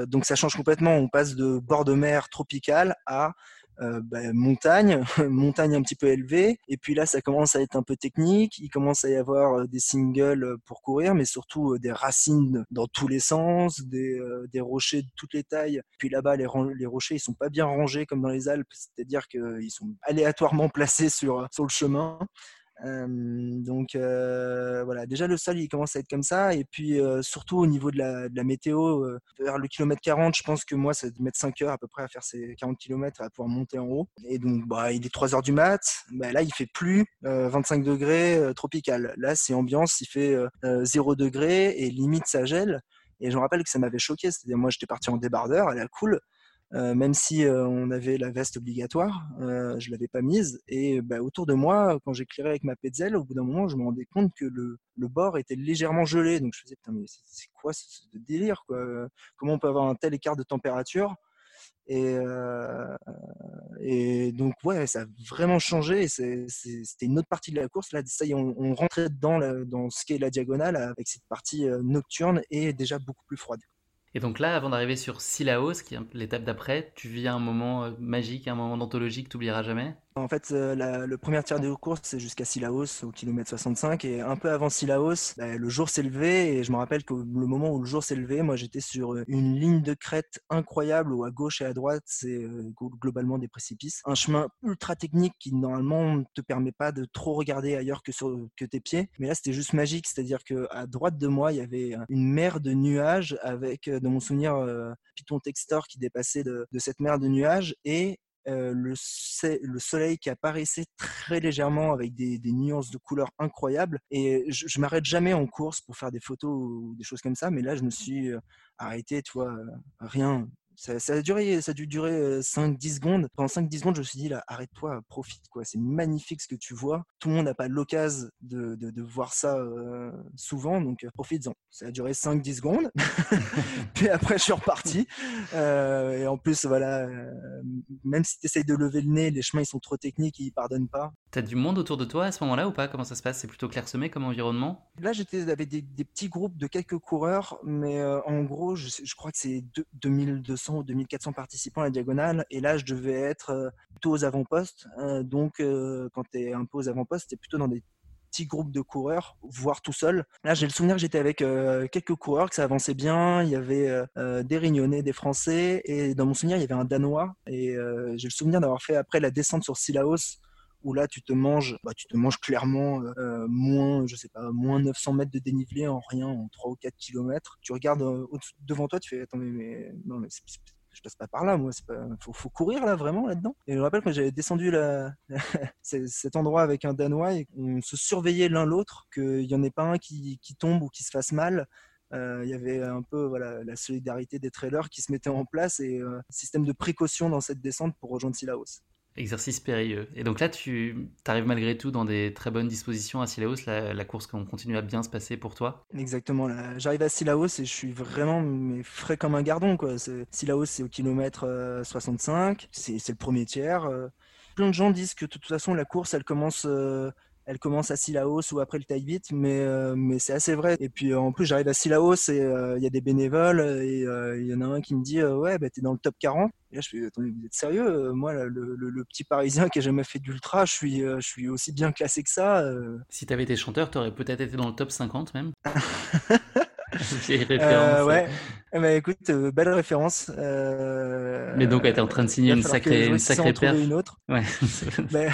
donc ça change complètement. On passe de bord de mer tropical à euh, bah, montagne, (laughs) montagne un petit peu élevée. Et puis là, ça commence à être un peu technique. Il commence à y avoir euh, des singles euh, pour courir, mais surtout des racines dans tous les sens, des, rochers de toutes les tailles. Puis là-bas, les, les, rochers, ils sont pas bien rangés comme dans les Alpes, c'est-à-dire qu'ils sont aléatoirement (laughs) placés sur, sur le chemin donc voilà, déjà le sol il commence à être comme ça et puis surtout au niveau de la, météo, vers le kilomètre 40, je pense que moi ça va mettre 5 heures à peu près à faire ces 40 km à pouvoir monter en haut. Et donc bah, il est 3 heures du mat, bah, là il fait plus 25 degrés tropical. Là c'est ambiance, il fait 0 degrés et limite ça gèle. Et je me rappelle que ça m'avait choqué, c'est-à-dire moi j'étais parti en débardeur, à la cool, euh, même si euh, on avait la veste obligatoire, euh, je l'avais pas mise. Et bah, autour de moi, quand j'éclairais avec ma petzel, au bout d'un moment, je me rendais compte que le, bord était légèrement gelé. Donc je me disais, putain, mais c'est quoi ce, délire quoi? Comment on peut avoir un tel écart de température? Et, et, donc, ouais, ça a vraiment changé. C'était une autre partie de la course. Là, ça y est, on, rentrait dans ce qu'est la diagonale avec cette partie nocturne et déjà beaucoup plus froide. Et donc là, avant d'arriver sur Silaos, qui est l'étape d'après, tu vis un moment euh, magique, un moment d'anthologie que tu n'oublieras jamais? En fait, euh, le premier tiers de course, c'est jusqu'à Silaos, au kilomètre 65. Et un peu avant Silaos, bah, le jour s'est levé. Et je me rappelle que le moment où le jour s'est levé, moi, j'étais sur euh, une ligne de crête incroyable où à gauche et à droite, c'est euh, globalement des précipices. Un chemin ultra technique qui, normalement, ne te permet pas de trop regarder ailleurs que sur tes pieds. Mais là, c'était juste magique. C'est-à-dire qu'à droite de moi, il y avait une mer de nuages avec, dans mon souvenir, Python Textor qui dépassait de, de cette mer de nuages. Et le, le, soleil qui apparaissait très légèrement avec des, nuances de couleurs incroyables. Et je, je m'arrête jamais en course pour faire des photos ou des choses comme ça, mais là, je me suis arrêté, tu vois, rien. Ça, a duré, ça a dû durer 5-10 secondes. Pendant 5-10 secondes, je me suis dit, là, arrête-toi, profite, quoi. C'est magnifique ce que tu vois. Tout le monde n'a pas l'occasion de, de, voir ça souvent, donc profites-en. Ça a duré 5-10 secondes. (laughs) Puis après, je suis reparti. et en plus, voilà, même si tu essayes de lever le nez, les chemins, ils sont trop techniques, ils pardonnent pas. T'as du monde autour de toi à ce moment-là ou pas? Comment ça se passe? C'est plutôt clairsemé comme environnement? Là, j'étais avec des, petits groupes de quelques coureurs, mais en gros, je, je crois que c'est 2200 ou 2400 participants à la diagonale. Et là, je devais être plutôt aux avant-postes. donc, quand tu es un peu aux avant-postes, tu es plutôt dans des petits groupes de coureurs, voire tout seul. Là, j'ai le souvenir que j'étais avec quelques coureurs, que ça avançait bien. Il y avait des Réunionnais, des Français, et dans mon souvenir, il y avait un Danois. Et j'ai le souvenir d'avoir fait après la descente sur Silaos, où là tu te manges, bah, tu te manges clairement moins, je sais pas, moins 900 mètres de dénivelé en rien, en 3 ou 4 km. Tu regardes devant toi, tu fais, attendez, mais non, mais je passe pas par là, moi. Il faut, courir là, vraiment, là-dedans. Et je me rappelle quand j'avais descendu (laughs) cet endroit avec un Danois et on se surveillait l'un l'autre, qu'il n'y en ait pas un qui, tombe ou qui se fasse mal. Euh, il y avait un peu voilà, la solidarité des trailers qui se mettait en place et un système de précaution dans cette descente pour rejoindre Silaos. Exercice périlleux. Et donc là, tu arrives malgré tout dans des très bonnes dispositions à Silaos. La, la course continue à bien se passer pour toi Exactement. J'arrive à Silaos et je suis vraiment mais, frais comme un gardon. Quoi. Silaos, c'est au kilomètre 65. Euh, c'est le premier tiers. Euh. Plein de gens disent que de toute façon, la course, elle commence euh, elle commence à Silaos ou après le taille mais, euh, mais c'est assez vrai. Et puis en plus, j'arrive à Silaos et euh, il y a des bénévoles et euh, il y en a un qui me dit Ouais, bah, t'es dans le top 40. Et là, je fais Attendez, vous êtes sérieux Moi, le, petit parisien qui a jamais fait d'ultra, je suis, je suis aussi bien classé que ça. Si t'avais été chanteur, t'aurais peut-être été dans le top 50 même (laughs) (laughs) référence. ouais. Ben, écoute, belle référence. Mais donc, t'es en train de signer une sacrée, une sacrée paire. Une autre. Ouais. (laughs)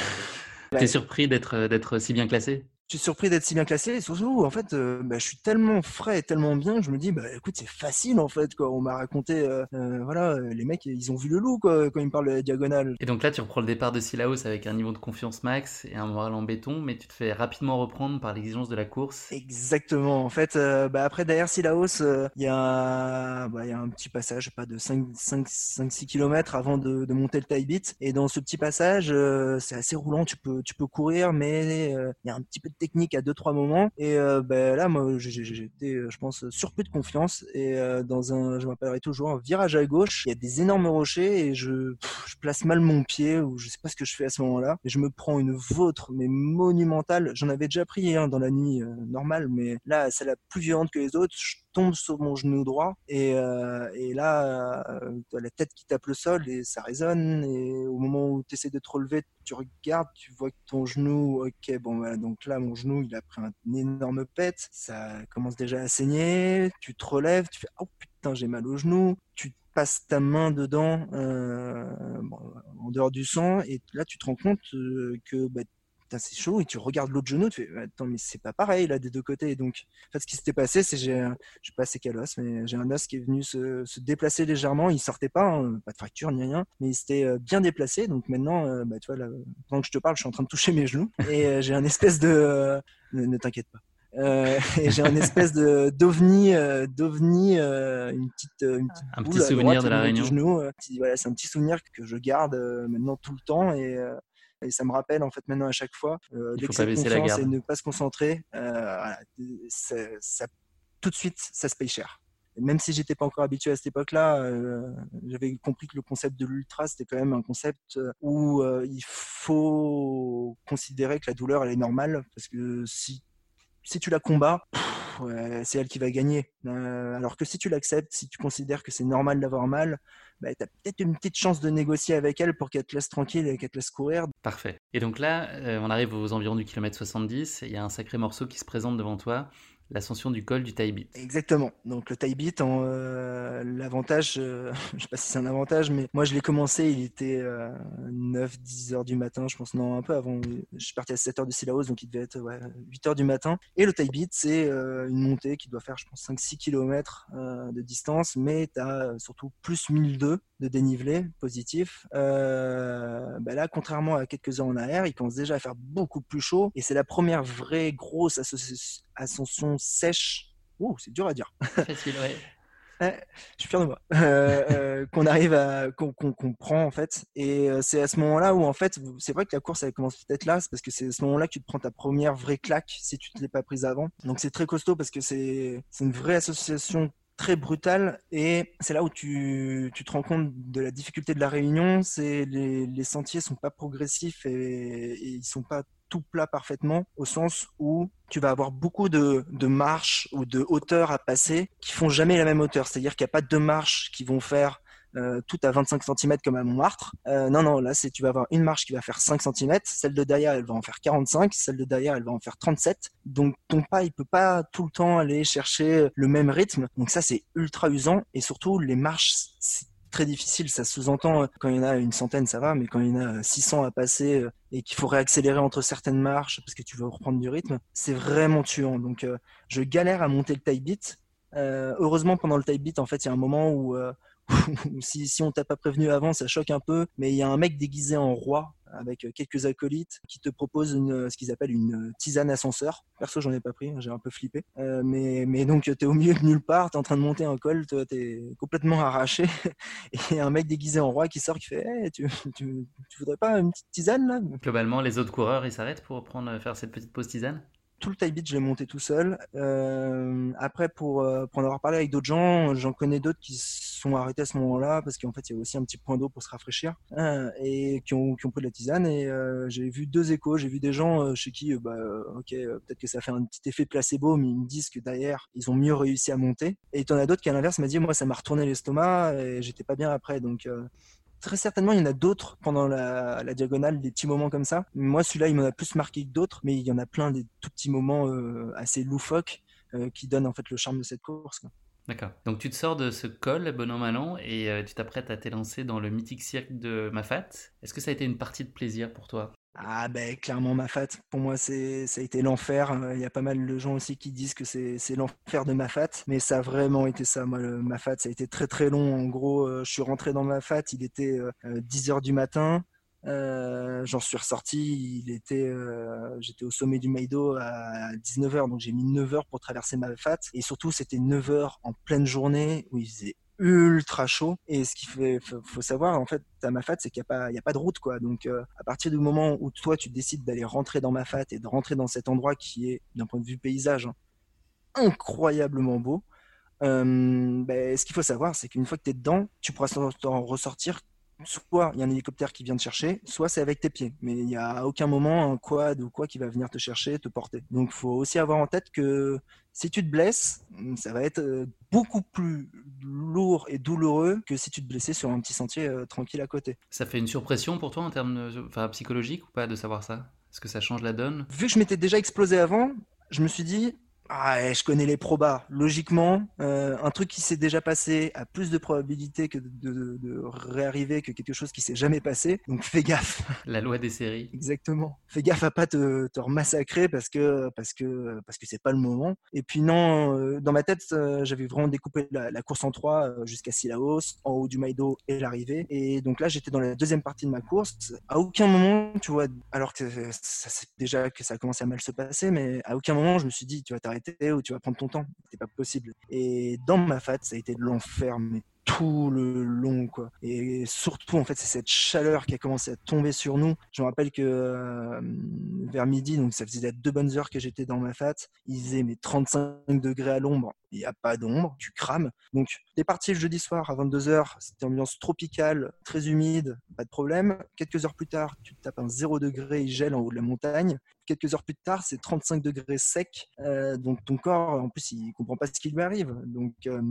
T'es surpris d'être d'être si bien classé? Je suis surpris d'être si bien classé et surtout en fait euh, bah, je suis tellement frais et tellement bien que je me dis bah écoute c'est facile en fait quoi. On m'a raconté euh, euh, voilà les mecs ils ont vu le loup quoi quand ils me parlent de la diagonale. Et donc là tu reprends le départ de Silaos avec un niveau de confiance max et un moral en béton mais tu te fais rapidement reprendre par l'exigence de la course. Exactement. En fait bah, après derrière Silaos il y, a bah, y a un petit passage pas de 5 5 5 6 km avant de, de monter le taille et dans ce petit passage c'est assez roulant. Tu peux tu peux courir mais il y a un petit peu de technique à deux trois moments. Et euh, ben là moi j'étais euh, je pense surpris de confiance. Et euh, dans un je m'appellerai toujours un virage à gauche. Il y a des énormes rochers et je, place mal mon pied ou je sais pas ce que je fais à ce moment-là. Et je me prends une vôtre mais monumentale. J'en avais déjà pris hein, dans la nuit normale mais là c'est la plus violente que les autres tombe sur mon genou droit et, euh, et là, euh, la tête qui tape le sol et ça résonne. Et au moment où tu essaies de te relever, tu regardes, tu vois que ton genou, ok, bon, voilà, donc là, mon genou, il a pris un énorme pet. Ça commence déjà à saigner. Tu te relèves, tu fais, oh putain, j'ai mal au genou. Tu passes ta main dedans euh, en dehors du sang et là tu te rends compte que bah, c'est chaud, et tu regardes l'autre genou, tu fais, attends, mais c'est pas pareil là des deux côtés. donc, en fait, ce qui s'était passé, c'est j'ai, je sais pas c'est quel os, mais j'ai un os qui est venu se, se déplacer légèrement. Il sortait pas, hein, pas de fracture ni rien, mais il s'était euh, bien déplacé. Donc maintenant, euh, bah, tu vois, là, pendant que je te parle, je suis en train de toucher (laughs) mes genoux et euh, j'ai un espèce de, ne, t'inquiète pas. (laughs) et j'ai un espèce de d'ovni, d'ovni, une petite, une petite un petit souvenir de la réunion. Genou, voilà, c'est un petit souvenir que je garde maintenant tout le temps et et ça me rappelle en fait maintenant à chaque fois euh, baisser la garde. et ne pas se concentrer. Euh, ça, tout de suite, ça se paye cher. même si j'étais pas encore habitué à cette époque-là, euh, j'avais compris que le concept de l'ultra c'était quand même un concept où il faut considérer que la douleur elle est normale parce que si si tu la combats, c'est elle qui va gagner. alors que si tu l'acceptes, si tu considères que c'est normal d'avoir mal, bah, tu as peut-être une petite chance de négocier avec elle pour qu'elle te laisse tranquille et qu'elle te laisse courir. Parfait. Et donc là, euh, on arrive aux environs du kilomètre 70, il y a un sacré morceau qui se présente devant toi l'ascension du col du Taibit. Exactement. Donc le Taibit, euh, l'avantage, euh, (laughs) je sais pas si c'est un avantage, mais moi je l'ai commencé, il était 9-10 heures du matin, je pense, non, un peu avant. Je suis parti à 7 heures de Silaos, donc il devait être 8 heures du matin. Et le Taibit, c'est une montée qui doit faire, je pense, 5-6 km de distance, mais tu as surtout plus 1002 de dénivelé positif. Euh, bah là, contrairement à quelques heures en arrière, il commence déjà à faire beaucoup plus chaud et c'est la première vraie grosse ascension sèche. Ouh, c'est dur à dire. Facile, ouais. (laughs) je suis fier de moi. Euh, euh, qu'on arrive à qu'on prend en fait. Et euh, c'est à ce moment-là où en fait, c'est vrai que la course elle commence peut-être là, parce que c'est à ce moment-là que tu te prends ta première vraie claque si tu te l'es pas prise avant. Donc c'est très costaud parce que c'est une vraie association très brutale et c'est là où tu, tu, te rends compte de la difficulté de la réunion. C'est les, sentiers sont pas progressifs et, et ils sont pas tout plat parfaitement, au sens où tu vas avoir beaucoup de, de marches ou de hauteurs à passer qui font jamais la même hauteur. C'est-à-dire qu'il n'y a pas deux marches qui vont faire euh, tout à 25 cm comme à Montmartre. Euh, non, non, là, c'est tu vas avoir une marche qui va faire 5 cm, celle de derrière, elle va en faire 45, celle de derrière, elle va en faire 37. Donc ton pas, il peut pas tout le temps aller chercher le même rythme. Donc ça, c'est ultra usant et surtout les marches, très difficile. Ça sous-entend euh, quand il y en a une centaine, ça va, mais quand il y en a 600 à passer et qu'il faut réaccélérer entre certaines marches parce que tu veux reprendre du rythme, c'est vraiment tuant. Donc, je galère à monter le type beat. heureusement, pendant le type beat, en fait, il y a un moment où, (laughs) si, si on t'a pas prévenu avant, ça choque un peu, mais il y a un mec déguisé en roi avec euh, quelques acolytes qui te proposent une, euh, ce qu'ils appellent une euh, tisane ascenseur. Perso, j'en ai pas pris, hein, j'ai un peu flippé. mais, mais donc, tu es au milieu de nulle part, tu es en train de monter un col, tu es complètement arraché. (laughs) Et un mec déguisé en roi qui sort, qui fait hey, tu, tu, voudrais pas une petite tisane là? Globalement, les autres coureurs, ils s'arrêtent pour faire cette petite pause tisane? Tout le beat, je l'ai monté tout seul. Euh, après, pour, euh, pour en avoir parlé avec d'autres gens, j'en connais d'autres qui sont arrêtés à ce moment-là parce qu'en fait, il y a aussi un petit point d'eau pour se rafraîchir hein, et qui ont, qui ont pris de la tisane. Et euh, j'ai vu deux échos. J'ai vu des gens chez qui, bah, ok, peut-être que ça fait un petit effet placebo, mais ils me disent que derrière, ils ont mieux réussi à monter. Et il y en a d'autres qui, à l'inverse, m'a dit, moi, ça m'a retourné l'estomac et j'étais pas bien après. Donc, très certainement, il y en a d'autres pendant la, diagonale, des petits moments comme ça. Moi, celui-là, il m'en a plus marqué que d'autres, mais il y en a plein des tout petits moments euh, assez loufoques euh, qui donnent en fait le charme de cette course. D'accord. Donc tu te sors de ce col, bonhomme allant, et euh, tu t'apprêtes à t'élancer dans le mythique cirque de Mafat. Est-ce que ça a été une partie de plaisir pour toi? Ah ben clairement Mafat, pour moi c'est ça a été l'enfer. Il y a pas mal de gens aussi qui disent que c'est l'enfer de Mafat, mais ça a vraiment été ça. Moi le Mafat ça a été très très long. En gros, euh, je suis rentré dans Mafat, il était 10 euh, heures du matin. Euh, J'en suis ressorti, il était, euh, j'étais au sommet du Maïdo à 19h, donc j'ai mis 9 heures pour traverser Mafat. Et surtout, c'était 9 heures en pleine journée où il faisait ultra chaud. Et ce qu'il faut, savoir, en fait, à Mafat, c'est qu'il n'y a, pas, il a pas de route, quoi. Donc, euh, à partir du moment où toi, tu décides d'aller rentrer dans Mafat et de rentrer dans cet endroit qui est, d'un point de vue paysage, incroyablement beau, euh, ben, ce qu'il faut savoir, c'est qu'une fois que tu es dedans, tu pourras en ressortir soit il y a un hélicoptère qui vient te chercher, soit c'est avec tes pieds. Mais il n'y a à aucun moment un quad ou quoi qui va venir te chercher, te porter. Donc il faut aussi avoir en tête que si tu te blesses, ça va être euh, beaucoup plus lourd et douloureux que si tu te blessais sur un petit sentier euh, tranquille à côté. Ça fait une surpression pour toi en termes de, enfin, psychologiques ou pas de savoir ça? Est-ce que ça change la donne? Vu que je m'étais déjà explosé avant, je me suis dit, ah, je connais les probas. Logiquement, euh, un truc qui s'est déjà passé a plus de probabilité que de, de, réarriver que quelque chose qui s'est jamais passé. Donc fais gaffe. (laughs) La loi des séries. Exactement. Fais gaffe à pas te, te remassacrer parce que parce que parce que c'est pas le moment. Et puis non, euh, dans ma tête, euh, j'avais vraiment découpé la, course en trois jusqu'à Silaos, en haut du Maïdo et l'arrivée. Et donc là, j'étais dans la deuxième partie de ma course. À aucun moment, tu vois, alors que ça, déjà que ça a commencé à mal se passer, mais à aucun moment je me suis dit, tu vas t'arrêter ou tu vas prendre ton temps. C'était pas possible. Et dans ma fat, ça a été de l'enfer, mais tout le long quoi. Et surtout en fait c'est cette chaleur qui a commencé à tomber sur nous. Je me rappelle que euh, vers midi donc ça faisait deux bonnes heures que j'étais dans ma fat. Il faisait mes 35 degrés à l'ombre. Il n'y a pas d'ombre tu crames donc t'es parti le jeudi soir à 22h c'était ambiance tropicale très humide. Pas de problème. Quelques heures plus tard tu tapes un 0 degré il gèle en haut de la montagne. Quelques heures plus tard c'est 35 degrés sec euh, donc ton corps en plus il comprend pas ce qui lui arrive. Donc euh,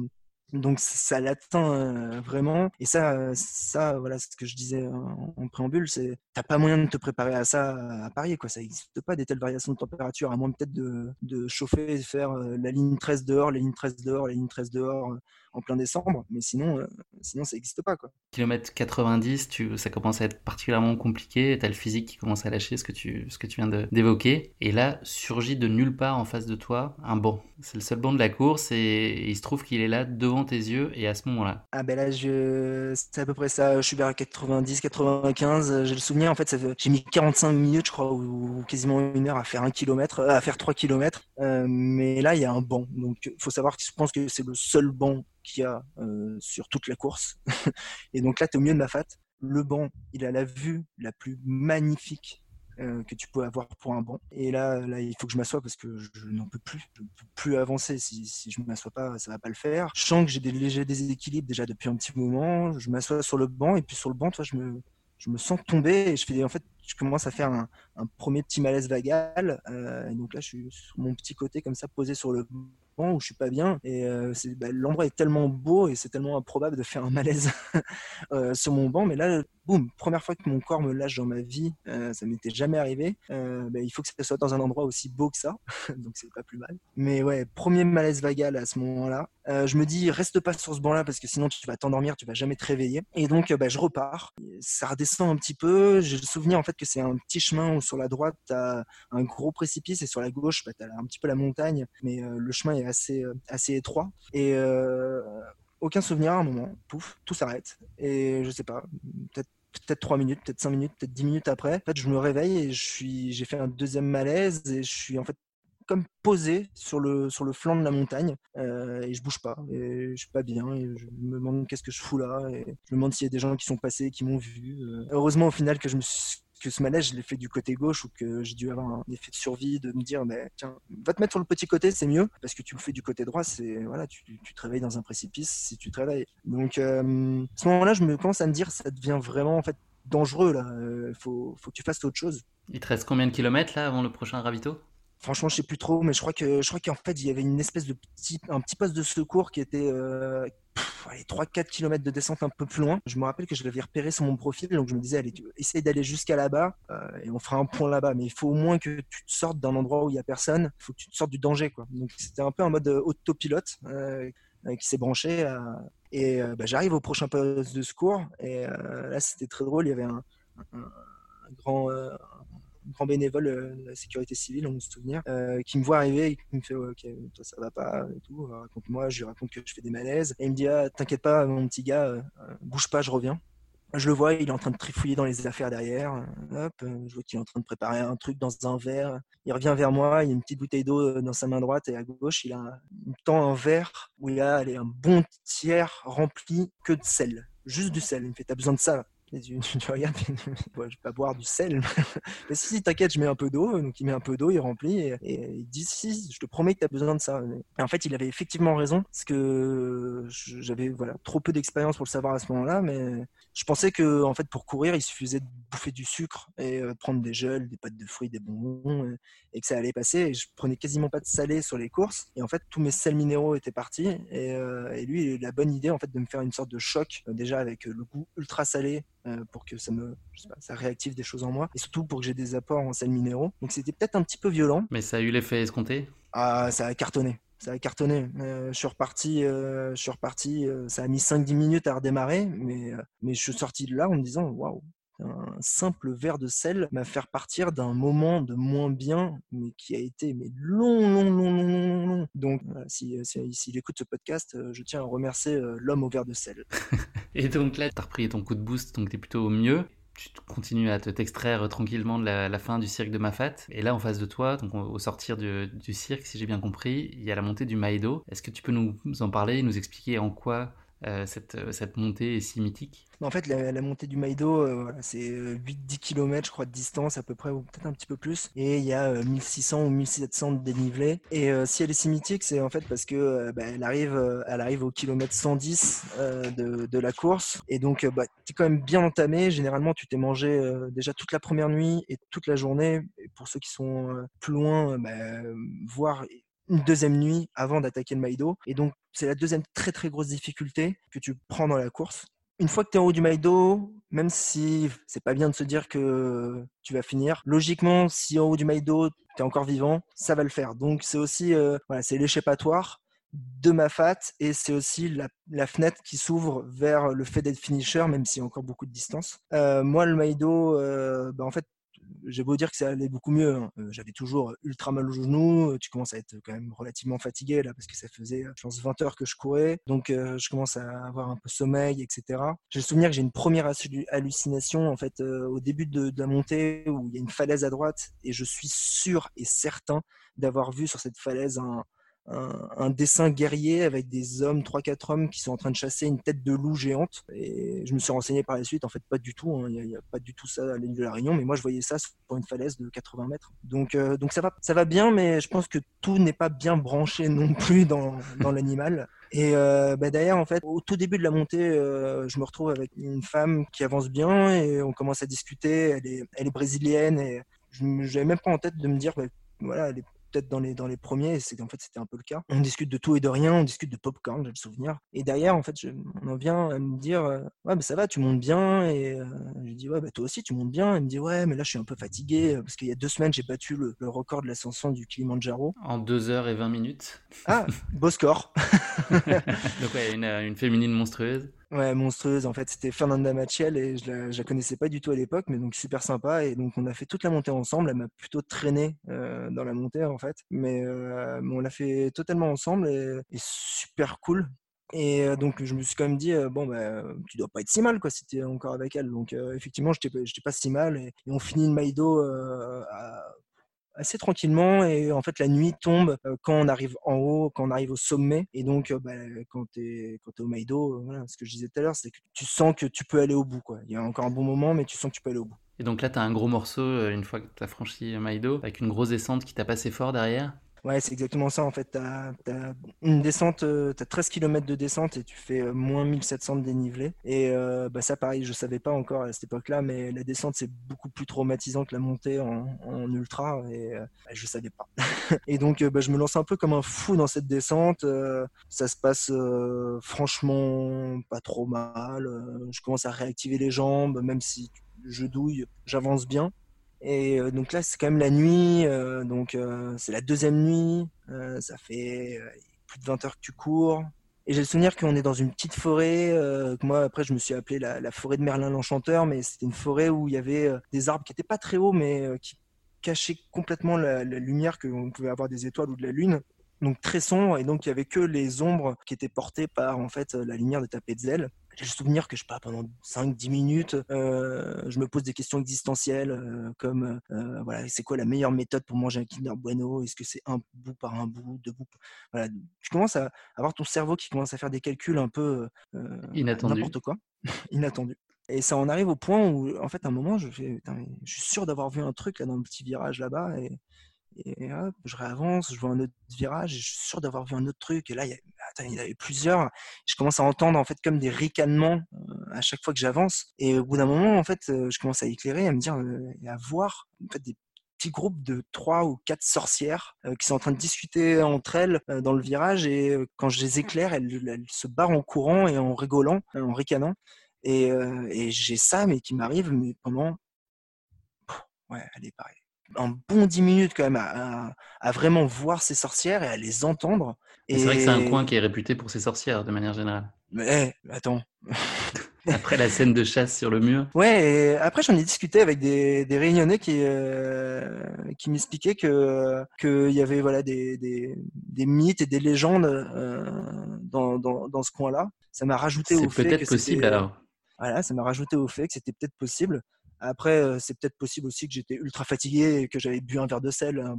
donc ça l'atteint vraiment. Et ça, ça, voilà, ce que je disais en, préambule, c'est t'as pas moyen de te préparer à ça à Paris, quoi. Ça n'existe pas des telles variations de température, à moins peut-être de, chauffer et faire la ligne 13 dehors, la ligne 13 dehors, la ligne 13 dehors en plein décembre. Mais sinon, sinon ça n'existe pas, quoi. Kilomètre 90, tu, ça commence à être particulièrement compliqué. T'as le physique qui commence à lâcher, ce que tu, ce que tu viens d'évoquer. Et là, surgit de nulle part en face de toi un banc. C'est le seul banc de la course et il se trouve qu'il est là devant tes yeux et à ce moment-là Ah ben là, je... c'est à peu près ça. Je suis vers 90, 95. J'ai le souvenir, en fait, j'ai mis 45 minutes, je crois, ou, quasiment une heure à faire un kilomètre, euh, à faire 3 kilomètres. Euh, mais là, il y a un banc. Donc, il faut savoir que je pense que c'est le seul banc qu'il y a sur toute la course. (laughs) et donc là, tu es au milieu de ma fat. Le banc, il a la vue la plus magnifique que tu peux avoir pour un banc. Et là, là il faut que je m'assoie parce que je, n'en peux plus. Je peux plus avancer. Si, je ne m'assois pas, ça va pas le faire. Je sens que j'ai des légers déséquilibres déjà depuis un petit moment. Je m'assois sur le banc et puis sur le banc, toi, je me, je me sens tomber et je fais en fait je commence à faire un, un premier petit malaise vagal euh, et donc là je suis sur mon petit côté comme ça posé sur le où je suis pas bien. Et euh, bah, l'endroit est tellement beau et c'est tellement improbable de faire un malaise (laughs) euh, sur mon banc. Mais là, boum, première fois que mon corps me lâche dans ma vie, euh, ça m'était jamais arrivé. Bah, il faut que ça soit dans un endroit aussi beau que ça, (laughs) donc c'est pas plus mal. Mais ouais, premier malaise vagal à ce moment-là. je me dis, reste pas sur ce banc-là parce que sinon tu vas t'endormir, tu vas jamais te réveiller. Et donc, bah, je repars. Ça redescend un petit peu. J'ai le souvenir en fait que c'est un petit chemin où sur la droite, tu as un gros précipice et sur la gauche, bah, tu as un petit peu la montagne. Mais le chemin est assez, euh, assez étroit. Et euh, aucun souvenir à un moment. Pouf, tout s'arrête. Et je sais pas, peut-être peut-être 3 minutes, peut-être 5 minutes, peut-être 10 minutes après, en fait, je me réveille et je suis, j'ai fait un deuxième malaise et je suis en fait comme posé sur le, sur le flanc de la montagne euh, et je bouge pas et je suis pas bien et je me demande qu'est-ce que je fous là et je me demande s'il y a des gens qui sont passés, qui m'ont vu. heureusement au final que je me suis que ce malaise, je l'ai fait du côté gauche ou que j'ai dû avoir un effet de survie de me dire, mais tiens, va te mettre sur le petit côté, c'est mieux, parce que tu le fais du côté droit, c'est voilà, tu, tu, te réveilles dans un précipice si tu te réveilles. Donc euh, à ce moment-là, je me commence à me dire, ça devient vraiment en fait dangereux là. Faut, faut que tu fasses autre chose. Il te reste combien de kilomètres là avant le prochain ravito? Franchement, je sais plus trop, mais je crois que je crois qu'en fait, il y avait une espèce de petit, un petit poste de secours qui était euh, 3-4 km de descente un peu plus loin. Je me rappelle que je l'avais repéré sur mon profil, donc je me disais, allez, essaye d'aller jusqu'à là-bas euh, et on fera un point là-bas. Mais il faut au moins que tu te sortes d'un endroit où il y a personne. Il faut que tu te sortes du danger, quoi. Donc c'était un peu un mode euh, autopilote euh, qui s'est branché. et bah, j'arrive au prochain poste de secours et là c'était très drôle. Il y avait un grand grand bénévole euh, de la sécurité civile, on me souvenir, euh, qui me voit arriver et qui me fait Ok, toi ça va pas et tout, raconte-moi. Je lui raconte que je fais des malaises. Et il me dit ah, T'inquiète pas, mon petit gars, euh, bouge pas, je reviens. Je le vois, il est en train de trifouiller dans les affaires derrière. Hop, je vois qu'il est en train de préparer un truc dans un verre. Il revient vers moi, il a une petite bouteille d'eau dans sa main droite et à gauche, il, a tend un verre où il a un bon tiers rempli que de sel. Juste du sel. Il me fait T'as besoin de ça et (laughs) tu, regardes, je vais pas boire du sel. (laughs) mais si, si t'inquiète, je mets un peu d'eau. Donc il met un peu d'eau, il remplit et, il dit si, je te promets que tu as besoin de ça. Et en fait, il avait effectivement raison parce que j'avais voilà trop peu d'expérience pour le savoir à ce moment-là, mais je pensais que en fait pour courir, il suffisait de bouffer du sucre et euh, prendre des gels, des pâtes de fruits, des bonbons et, que ça allait passer. Et je prenais quasiment pas de salé sur les courses. Et en fait, tous mes sels minéraux étaient partis. Et, euh, lui, il a eu la bonne idée en fait de me faire une sorte de choc euh, déjà avec le goût ultra salé euh, pour que ça me ça réactive des choses en moi et surtout pour que j'ai des apports en sels minéraux. Donc c'était peut-être un petit peu violent. Mais ça a eu l'effet escompté? Ah, ça a cartonné. Ça a cartonné. Euh, je suis reparti, euh, je suis reparti ça a mis 5-10 minutes à redémarrer, mais, mais je suis sorti de là en me disant waouh, un simple verre de sel m'a fait partir d'un moment de moins bien, mais qui a été mais long, long, long, long, long, long. Donc, s'il si, si, écoute ce podcast, euh, je tiens à remercier euh, l'homme au verre de sel. (laughs) Et donc là, tu as repris ton coup de boost, donc tu es plutôt au mieux tu continues à te t'extraire tranquillement de la, fin du cirque de Mafat. Et là, en face de toi, donc au sortir du, du cirque, si j'ai bien compris, il y a la montée du Maïdo. Est-ce que tu peux nous en parler, nous expliquer en quoi euh, cette, euh, cette, montée est si En fait, la, montée du Maïdo, euh, c'est 8-10 km, je crois, de distance à peu près, ou peut-être un petit peu plus. Et il y a 1600 ou 1700 de dénivelé. Et si elle est si mythique, c'est en fait parce que bah, elle, arrive, elle arrive au kilomètre 110 de, la course. Et donc, bah, tu es quand même bien entamé. Généralement, tu t'es mangé déjà toute la première nuit et toute la journée. Pour ceux qui sont plus loin, bah, voir une deuxième nuit avant d'attaquer le Maïdo. Et donc, c'est la deuxième très très grosse difficulté que tu prends dans la course. Une fois que tu es en haut du Maïdo, même si c'est pas bien de se dire que tu vas finir, logiquement, si en haut du Maïdo, tu es encore vivant, ça va le faire. Donc, c'est aussi euh, voilà, c'est l'échappatoire de ma fat et c'est aussi la, fenêtre qui s'ouvre vers le fait d'être finisher, même s'il y a encore beaucoup de distance. Euh, moi, le Maïdo, euh, bah, en fait, j'ai beau dire que ça allait beaucoup mieux. Hein. Euh, j'avais toujours ultra mal au genou. Euh, tu commences à être quand même relativement fatigué là parce que ça faisait, je pense, 20 heures que je courais. Donc, euh, je commence à avoir un peu sommeil, etc. J'ai le souvenir que j'ai une première hallucination en fait au début de, la montée où il y a une falaise à droite et je suis sûr et certain d'avoir vu sur cette falaise un, un, dessin guerrier avec des hommes, 3-4 hommes qui sont en train de chasser une tête de loup géante. Et je me suis renseigné par la suite, en fait, pas du tout. Hein. Il n'y a, pas du tout ça à l'île de la Réunion, mais moi, je voyais ça sur une falaise de 80 mètres. Donc, euh, donc ça, va, ça va bien, mais je pense que tout n'est pas bien branché non plus dans, dans l'animal. Et euh, bah d'ailleurs, en fait, au tout début de la montée, euh, je me retrouve avec une femme qui avance bien et on commence à discuter. Elle est, elle est brésilienne et je n'avais même pas en tête de me dire, bah, voilà, elle est peut-être dans les, dans les premiers, c'est en fait c'était un peu le cas. On discute de tout et de rien, on discute de popcorn, j'ai le souvenir. Et derrière, en fait, je, on en vient à me dire euh, Ouais, mais ça va, tu montes bien. Et euh, je dis Ouais, bah, toi aussi, tu montes bien. Elle me dit Ouais, mais là, je suis un peu fatigué euh, parce qu'il y a deux semaines, j'ai battu le, record de l'ascension du Kilimanjaro. En 2 heures et 20 minutes. Ah, beau score. (laughs) Donc, ouais, une, une féminine monstrueuse. Ouais, monstrueuse. En fait, c'était Fernanda Machiel et je la, la connaissais pas du tout à l'époque, mais donc super sympa. Et donc, on a fait toute la montée ensemble. Elle m'a plutôt traîné euh, dans la montée, en fait. Mais, euh, on l'a fait totalement ensemble et, super cool. Et euh, donc, je me suis quand même dit, bon, bah, tu dois pas être si mal, quoi, si tu es encore avec elle. Donc, effectivement, je n'étais pas si mal. Et, et on finit le Maïdo à assez tranquillement et en fait la nuit tombe quand on arrive en haut, quand on arrive au sommet et donc bah, quand tu es, es au Maïdo, voilà, ce que je disais tout à l'heure, c'est que tu sens que tu peux aller au bout. Quoi. Il y a encore un bon moment mais tu sens que tu peux aller au bout. Et donc là, tu as un gros morceau une fois que tu as franchi Maïdo avec une grosse descente qui t'a passé fort derrière? Ouais, c'est exactement ça. En fait, tu as, une descente, euh, tu as 13 km de descente et tu fais euh, moins 1700 de dénivelé. Et euh, bah, ça, pareil, je savais pas encore à cette époque-là, mais la descente, c'est beaucoup plus traumatisant que la montée en, ultra. Et je bah, je savais pas. (laughs) et donc, bah, je me lance un peu comme un fou dans cette descente. ça se passe franchement pas trop mal. je commence à réactiver les jambes, même si je douille, j'avance bien. Et euh, donc là, c'est quand même la nuit, euh, donc euh, c'est la deuxième nuit, ça fait plus de 20 heures que tu cours. Et j'ai le souvenir qu'on est dans une petite forêt, que moi après je me suis appelé la, forêt de Merlin l'Enchanteur, mais c'était une forêt où il y avait des arbres qui n'étaient pas très hauts, mais qui cachaient complètement la, lumière qu'on pouvait avoir des étoiles ou de la lune donc très sombre et donc il y avait que les ombres qui étaient portées par en fait la lumière de zèle. J'ai le souvenir que je sais pas pendant 5-10 minutes, euh, je me pose des questions existentielles euh, comme euh, voilà c'est quoi la meilleure méthode pour manger un Kinder Bueno? Est-ce que c'est un bout par un bout, deux bouts Voilà, tu commences à avoir ton cerveau qui commence à faire des calculs un peu n'importe quoi, inattendu. Et ça en arrive au point où, en fait, à un moment, je, fais, je suis sûr d'avoir vu un truc là dans le petit virage là-bas. Et, et hop, je réavance, je vois un autre virage, et je suis sûr d'avoir vu un autre truc. Et là, il y, avait plusieurs. Je commence à entendre en fait comme des ricanements euh, à chaque fois que j'avance. Et au bout d'un moment, en fait, euh, je commence à éclairer, à me dire euh, et à voir des petits groupes de trois ou quatre sorcières qui sont en train de discuter entre elles dans le virage. Et quand je les éclaire, elles, se barrent en courant et en rigolant, en ricanant. Et, j'ai ça, mais qui m'arrive mais pendant. Ouais, allez, pareil un bon 10 minutes quand même à, vraiment voir ces sorcières et à les entendre. Et... C'est vrai que c'est un coin qui est réputé pour ses sorcières de manière générale. Mais attends. (laughs) après la scène de chasse sur le mur. Ouais, après j'en ai discuté avec des, des réunionnais qui, euh, qui m'expliquaient que qu'il y avait voilà, des, des, des, mythes et des légendes euh, dans, dans, dans, ce coin-là. Ça m'a rajouté au fait. C'est peut-être possible alors. Voilà, ça m'a rajouté au fait que c'était peut-être possible. Après, c'est peut-être possible aussi que j'étais ultra fatigué et que j'avais bu un verre de sel hein,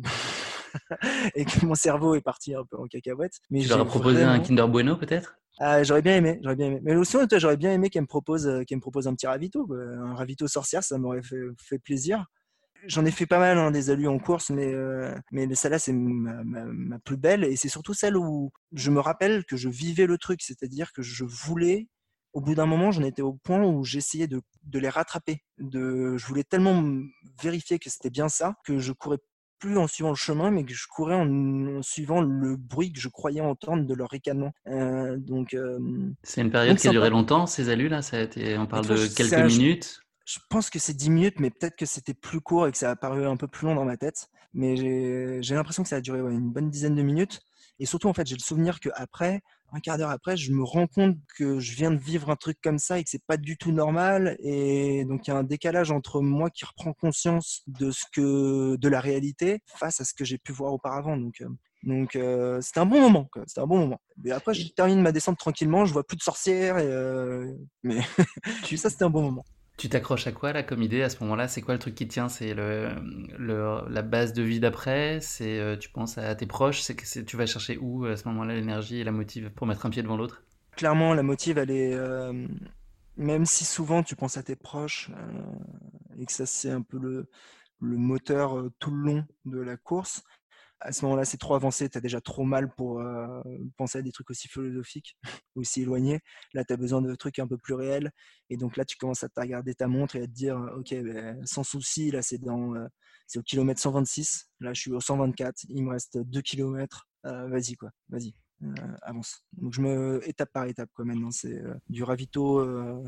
(laughs) et que mon cerveau est parti un peu en cacahuète. Mais tu leur as proposé un Kinder Bueno peut-être? Ah, j'aurais bien aimé, j'aurais bien aimé. Mais aussi, j'aurais bien aimé qu'elle me propose, me propose un petit ravito, un ravito sorcière, ça m'aurait fait, plaisir. J'en ai fait pas mal hein, des alus en course, mais, mais celle-là, c'est ma, ma, plus belle. Et c'est surtout celle où je me rappelle que je vivais le truc, c'est-à-dire que je voulais au bout d'un moment, j'en étais au point où j'essayais de, les rattraper. De, je voulais tellement vérifier que c'était bien ça que je courais plus en suivant le chemin, mais que je courais en, suivant le bruit que je croyais entendre de leur ricanement. Euh, donc, euh, c'est une période qui a duré longtemps, ces alus là. Ça a été, on parle de quelques minutes. Je, pense que c'est 10 minutes, mais peut-être que c'était plus court et que ça a paru un peu plus long dans ma tête. Mais j'ai l'impression que ça a duré une bonne dizaine de minutes. Et surtout, en fait, j'ai le souvenir qu'après, un quart d'heure après, je me rends compte que je viens de vivre un truc comme ça et que c'est pas du tout normal. Et donc il y a un décalage entre moi qui reprend conscience de ce que de la réalité face à ce que j'ai pu voir auparavant. Donc euh, donc euh, c'était un bon moment. C'était un bon moment. Et après, je termine ma descente tranquillement. Je vois plus de sorcières. Et, euh, mais (laughs) ça, c'était un bon moment. Tu t'accroches à quoi là comme idée à ce moment-là? C'est quoi le truc qui tient? C'est le, la base de vie d'après? C'est euh, tu penses à tes proches? C'est que tu vas chercher où à ce moment-là l'énergie et la motive pour mettre un pied devant l'autre? Clairement, la motive, elle est euh, même si souvent tu penses à tes proches euh, et que ça c'est un peu le, le moteur tout le long de la course, à ce moment-là, c'est trop avancé, tu as déjà trop mal pour euh, penser à des trucs aussi philosophiques, (laughs) aussi éloignés. Là, tu as besoin de trucs un peu plus réels. Et donc là, tu commences à regarder ta montre et à te dire, OK, ben, sans souci, là, c'est dans, euh, c'est au kilomètre 126. Là, je suis au 124. Il me reste 2 kilomètres. Euh, vas-y, quoi, vas-y, avance. Donc, je me, étape par étape, quoi, maintenant. C'est du ravito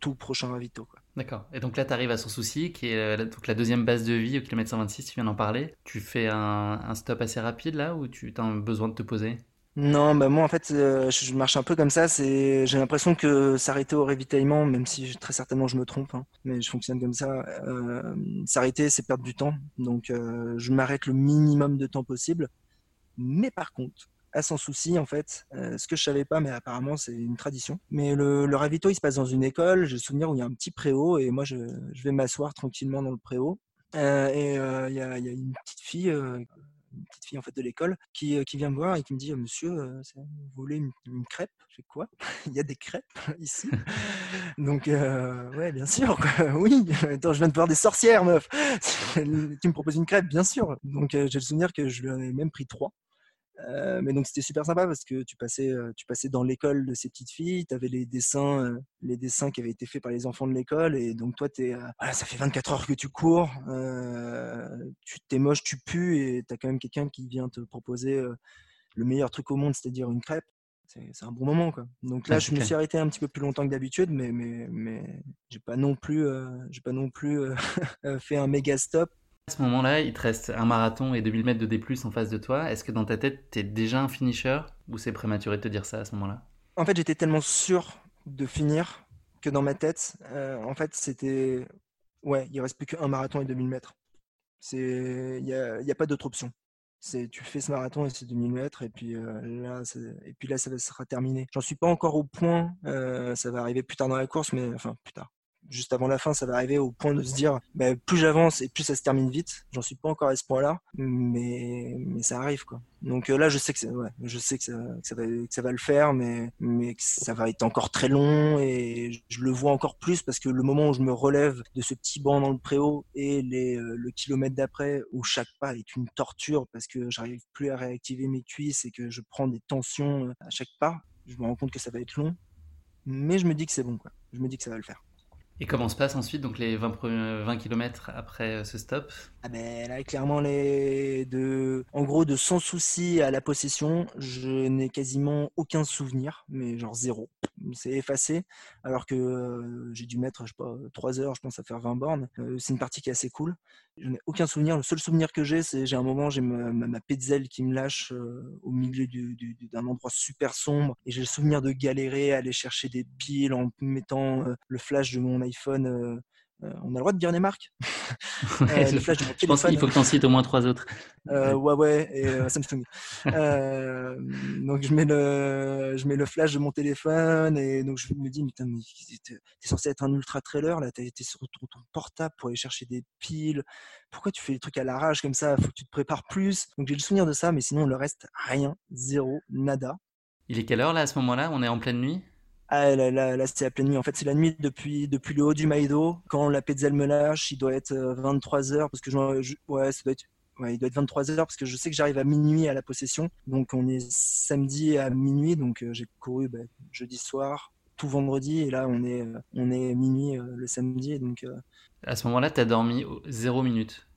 tout prochain ravito. D'accord. Et donc là, tu arrives à son souci, qui est euh, la deuxième base de vie au kilomètre 126, tu viens d'en parler. Tu fais un, stop assez rapide là ou tu as besoin de te poser? Non, bah moi en fait, euh, je marche un peu comme ça. C'est, j'ai l'impression que s'arrêter au ravitaillement, même si très certainement je me trompe, hein, mais je fonctionne comme ça. Euh, s'arrêter, c'est perdre du temps. Donc, je m'arrête le minimum de temps possible. Mais par contre, à sans souci en fait. Euh, ce que je savais pas, mais apparemment c'est une tradition. Mais le, le, ravito, il se passe dans une école. J'ai le souvenir où il y a un petit préau et moi je, je vais m'asseoir tranquillement dans le préau. Euh, et euh, il y, a, y, a, une petite fille, une petite fille en fait de l'école, qui, qui, vient me voir et qui me dit Monsieur, vous voulez une, une crêpe Je fais quoi? (laughs) Il y a des crêpes (laughs) ici? (laughs) Donc ouais, bien sûr. oui. Attends, je viens de voir des sorcières, meuf. tu me proposes une crêpe, bien sûr. Donc j'ai le souvenir que je lui en ai même pris trois. Euh, mais donc c'était super sympa parce que tu passais, euh, tu passais dans l'école de ces petites filles, tu avais les dessins, euh, les dessins qui avaient été faits par les enfants de l'école et donc toi es, voilà, ça fait 24 heures que tu cours, tu t'es moche, tu pues et tu as quand même quelqu'un qui vient te proposer le meilleur truc au monde, c'est-à-dire une crêpe. C'est un bon moment quoi. Donc là, je me suis arrêté un petit peu plus longtemps que d'habitude, mais mais mais j'ai pas non plus, j'ai pas non plus (laughs) fait un méga stop à ce moment-là, il te reste un marathon et 2000 mètres de D+, en face de toi. Est-ce que dans ta tête, tu es déjà un finisher ou c'est prématuré de te dire ça à ce moment-là? En fait, j'étais tellement sûr de finir que dans ma tête, euh, en fait, c'était... Ouais, il reste plus qu'un marathon et 2000 mètres. Il n'y a pas d'autre option. C'est tu fais ce marathon et c'est 2000 mètres et puis euh, là et puis là ça sera terminé. J'en suis pas encore au point, euh, ça va arriver plus tard dans la course, mais enfin plus tard juste avant la fin, ça va arriver au point de se dire, bah, plus j'avance et plus ça se termine vite. J'en suis pas encore à ce point-là, mais, mais ça arrive quoi. Donc euh, là, je sais que, ouais, je sais que ça, que ça, va, que ça va le faire, mais, mais que ça va être encore très long et je le vois encore plus parce que le moment où je me relève de ce petit banc dans le préau et les, euh, le kilomètre d'après où chaque pas est une torture parce que j'arrive plus à réactiver mes cuisses et que je prends des tensions euh, à chaque pas, je me rends compte que ça va être long, mais je me dis que c'est bon quoi. Je me dis que ça va le faire. Et comment se passe ensuite donc les 20, 20 km après euh, ce stop? Ah ben, là, clairement, les de, en gros, de sans souci à la possession, je n'ai quasiment aucun souvenir, mais genre zéro. C'est effacé, alors que euh, j'ai dû mettre, je sais pas, 3 heures, je pense, à faire 20 bornes. Euh, c'est une partie qui est assez cool. Je n'ai aucun souvenir. Le seul souvenir que j'ai, c'est j'ai un moment, j'ai ma, ma, qui me lâche au milieu d'un endroit super sombre, et j'ai le souvenir de galérer aller chercher des piles en mettant le flash de mon iPhone euh, on a le droit de dire des marques. (laughs) Euh, je pense qu'il faut que tu en cites au moins trois autres. Euh, Huawei et (laughs) Samsung. donc je mets, le, je mets le flash de mon téléphone et donc je me dis, mais t'es censé être un ultra trailer, là, t'as été sur ton, portable pour aller chercher des piles. Pourquoi tu fais des trucs à l'arrache comme ça? Faut que tu te prépares plus. Donc j'ai le souvenir de ça, mais sinon le reste, rien, zéro, nada. Il est quelle heure là à ce moment-là? On est en pleine nuit? Ah, là, là, là c'est la pleine nuit. En fait, c'est la nuit depuis, depuis le haut du Maïdo. Quand la Petzl me lâche, il doit être 23 euh, parce que je, ouais, ça doit être, ouais, il doit être 23 heures parce que je sais que j'arrive à minuit à la possession. Donc, on est samedi à minuit. Donc, euh, j'ai couru bah, jeudi soir, tout vendredi. Et là, on est, euh, on est minuit le samedi. Donc, à ce moment-là, tu as dormi 0 minutes.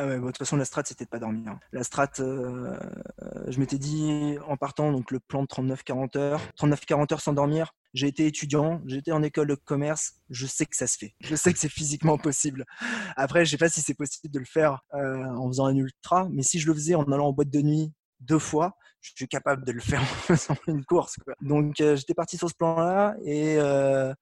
Ah ouais, de toute façon, la strat, c'était de pas dormir. Hein. La strat, je m'étais dit en partant, donc le plan de 39-40 heures, 39-40 heures sans dormir, j'ai été étudiant, j'étais en école de commerce, je sais que ça se fait. Je sais que c'est physiquement possible. Après, je sais pas si c'est possible de le faire euh, en faisant un ultra, mais si je le faisais en allant en boîte de nuit deux fois, je suis capable de le faire en (laughs) faisant une course. Donc euh, j'étais parti sur ce plan-là et, euh,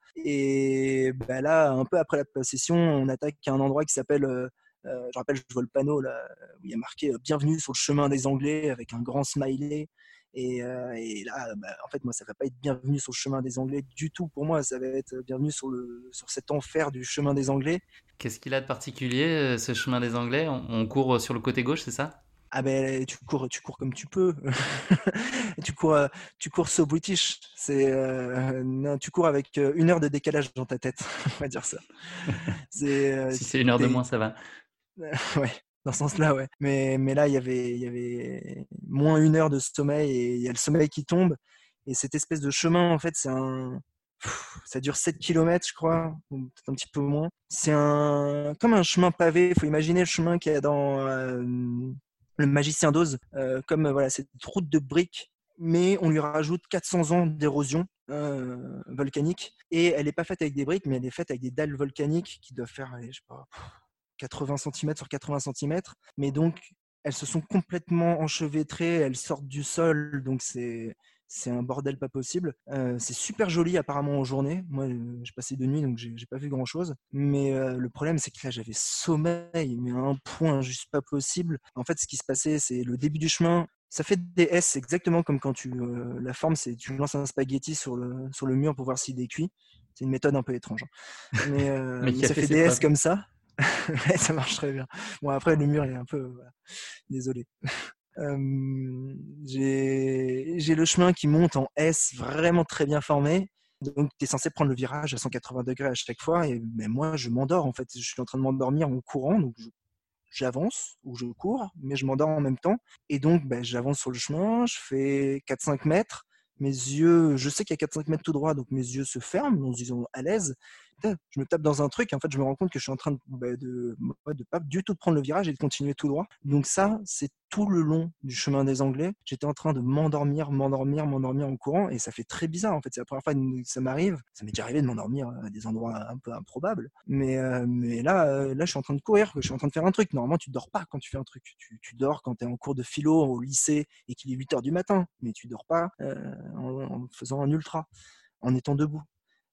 bah, là, un peu après la possession, on attaque un endroit qui s'appelle je rappelle, je vois le panneau là, où il y a marqué Bienvenue sur le chemin des Anglais avec un grand smiley Et, là, bah, en fait, moi, ça va pas être bienvenu sur le chemin des Anglais du tout. Pour moi, ça va être bienvenu sur, le, sur cet enfer du chemin des Anglais. Qu'est-ce qu'il a de particulier, ce chemin des Anglais? On court sur le côté gauche, c'est ça? Ah ben tu cours, tu cours comme tu peux. (laughs) tu cours, euh, tu cours so British. C'est euh, non, tu cours avec euh, une heure de décalage dans ta tête. (laughs) on va dire ça. (laughs) si c'est une heure de moins, ça va. (laughs) ouais, dans ce sens-là, ouais. Mais, mais là, il y avait, il y avait moins une heure de sommeil et il y a le sommeil qui tombe. Et cette espèce de chemin, en fait, c'est un, ça dure 7 km, je crois, peut-être un petit peu moins. C'est un comme un chemin pavé. Il faut imaginer le chemin qu'il y a dans le magicien d'Oz, euh, comme euh, voilà, cette route de briques, mais on lui rajoute 400 ans d'érosion euh, volcanique. Et elle n'est pas faite avec des briques, mais elle est faite avec des dalles volcaniques qui doivent faire, je sais pas, 80 cm sur 80 cm. Mais donc, elles se sont complètement enchevêtrées, elles sortent du sol, donc c'est c'est un bordel pas possible. c'est super joli apparemment en journée. Moi, j'ai passé de nuit, donc j'ai pas vu grand chose. Mais le problème, c'est que là, j'avais sommeil, mais à un point juste pas possible. En fait, ce qui se passait, c'est le début du chemin. Ça fait des S exactement comme quand tu la forme, c'est tu lances un spaghetti sur le sur le mur pour voir s'il est cuit. C'est une méthode un peu étrange. Hein. Mais, (laughs) ça fait des S comme ça. (laughs) ça marche très bien. Bon, après, le mur est un peu. Désolé j'ai le chemin qui monte en S vraiment très bien formé. Donc, tu es censé prendre le virage à 180 degrés à chaque fois. Et mais moi, je m'endors en fait. Je suis en train de m'endormir en courant. Donc, j'avance ou je cours, mais je m'endors en même temps. Et donc, ben, j'avance sur le chemin. Je fais 4-5 mètres. Mes yeux, je sais qu'il y a 4-5 mètres tout droit, donc mes yeux se ferment en se à l'aise je me tape dans un truc et en fait je me rends compte que je suis en train de, bah, de, pas du tout prendre le virage et de continuer tout droit. Donc ça, c'est tout le long du chemin des Anglais. J'étais en train de m'endormir, m'endormir, m'endormir en courant et ça fait très bizarre en fait. C'est la première fois que ça m'arrive. Ça m'est déjà arrivé de m'endormir à des endroits un peu improbables. Mais, euh, là, euh, là, je suis en train de courir, je suis en train de faire un truc. Normalement, tu dors pas quand tu fais un truc. Tu, tu dors quand tu es en cours de philo au lycée et qu'il est 8 heures du matin. Mais tu dors pas euh, en faisant un ultra, en étant debout.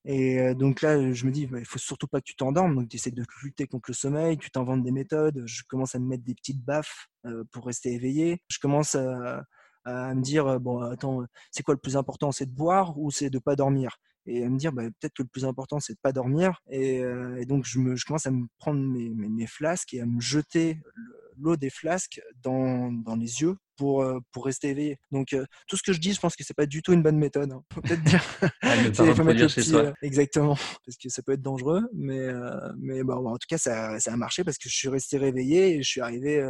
Et donc là, je me dis, bah, il faut surtout pas que tu t'endormes. Donc, tu essaies de lutter contre le sommeil, tu t'inventes des méthodes. Je commence à me mettre des petites baffes pour rester éveillé. Je commence à, me dire, bon, attends, c'est quoi le plus important C'est de boire ou c'est de pas dormir? Et à me dire bah, peut-être que le plus important c'est de pas dormir et, donc je, me, je, commence à me prendre mes, flasques et à me jeter l'eau des flasques dans, dans, les yeux pour, pour rester éveillé. Donc tout ce que je dis, je pense que c'est pas du tout une bonne méthode. Hein. Faut peut-être dire. (laughs) (laughs) exactement, (laughs) parce que ça peut être dangereux, mais mais bon, en tout cas ça, ça, a marché parce que je suis resté réveillé et je suis arrivé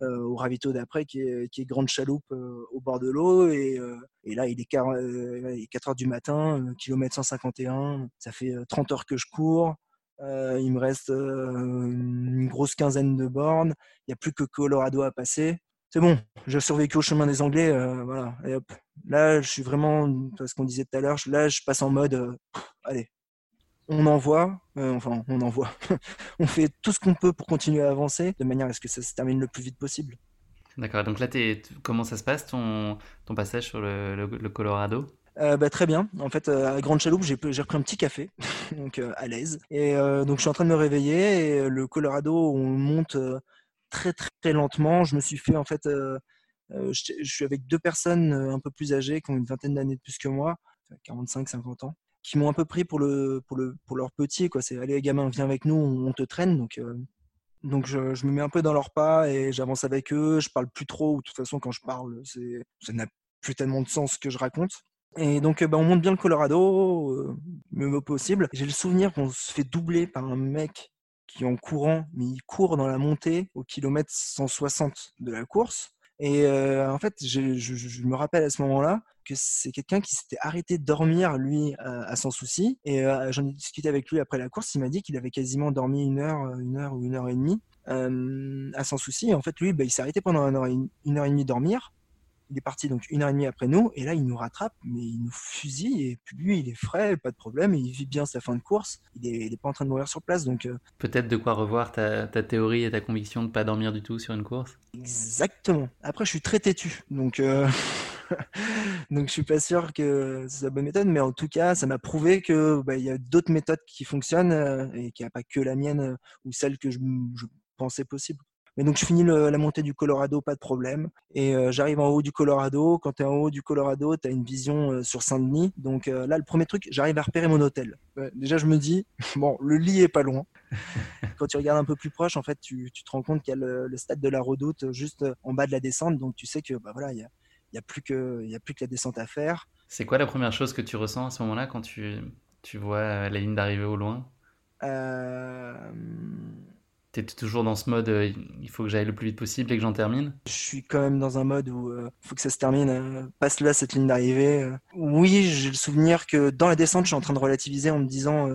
au ravito d'après qui est, qui est, Grande Chaloupe au bord de l'eau et, et, là il est, 4, il est 4 heures du matin, kilomètre 151, ça fait 30 heures que je cours. Euh, il me reste une grosse quinzaine de bornes. Il n'y a plus que Colorado à passer c'est bon, j'ai survécu au chemin des Anglais, euh, voilà, et hop. Là, je suis vraiment, ce qu'on disait tout à l'heure, là, je passe en mode, euh, allez, on envoie, euh, enfin, on envoie, (laughs) on fait tout ce qu'on peut pour continuer à avancer, de manière à ce que ça se termine le plus vite possible. D'accord, donc là, comment ça se passe, ton passage sur le, Colorado? Bah, très bien. En fait, à Grande Chaloupe, j'ai pris un petit café, (laughs) donc à l'aise. Et donc, je suis en train de me réveiller. Et le Colorado, on monte très très lentement. Je me suis fait en fait, euh, euh, je, suis avec deux personnes euh, un peu plus âgées qui ont une vingtaine d'années de plus que moi, 45-50 ans, qui m'ont un peu pris pour le pour le pour leur petit. C'est allez gamin, viens avec nous, on, te traîne. Donc donc je, me mets un peu dans leur pas et j'avance avec eux. Je parle plus trop. De toute façon, quand je parle, ça n'a plus tellement de sens que je raconte. Et donc, bah, on monte bien le Colorado, le mieux possible. J'ai le souvenir qu'on se fait doubler par un mec qui en courant, mais il court dans la montée au kilomètre 160 de la course. Et euh, en fait, je, me rappelle à ce moment-là que c'est quelqu'un qui s'était arrêté de dormir, lui, à, Sans Souci. Et euh, j'en ai discuté avec lui après la course. Il m'a dit qu'il avait quasiment dormi une heure, une heure ou une heure et demie euh, à Sans Souci. Et en fait, lui, bah, il s'est arrêté pendant une heure, une heure et demie dormir il est parti donc une heure et demie après nous, et là il nous rattrape, mais il nous fusille, et puis lui il est frais, pas de problème, il vit bien sa fin de course, il est, pas en train de mourir sur place. donc euh, Peut-être de quoi revoir ta, théorie et ta conviction de pas dormir du tout sur une course? Exactement. Après je suis très têtu, donc, euh... (laughs) donc je suis pas sûr que c'est la bonne méthode, mais en tout cas ça m'a prouvé qu'il bah, y a d'autres méthodes qui fonctionnent, euh, et qu'il n'y a pas que la mienne euh, ou celle que je, je pensais possible. Mais donc je finis la montée du Colorado, pas de problème. Et j'arrive en haut du Colorado. Quand tu es en haut du Colorado, tu as une vision sur Saint-Denis. Donc là, le premier truc, j'arrive à repérer mon hôtel. déjà, je me dis, (laughs) bon, le lit est pas loin. (laughs) Quand tu regardes un peu plus proche, en fait, tu, te rends compte qu'il y a le, stade de la Redoute juste en bas de la descente. Donc tu sais que bah, voilà, il y a, y a, plus que, y a plus que la descente à faire. C'est quoi la première chose que tu ressens à ce moment-là quand tu, tu vois la ligne d'arrivée au loin? Euh... Tu es toujours dans ce mode euh, il faut que j'aille le plus vite possible et que j'en termine Je suis quand même dans un mode où il euh, faut que ça se termine. Euh, passe là cette ligne d'arrivée. Oui, j'ai le souvenir que dans la descente, je suis en train de relativiser en me disant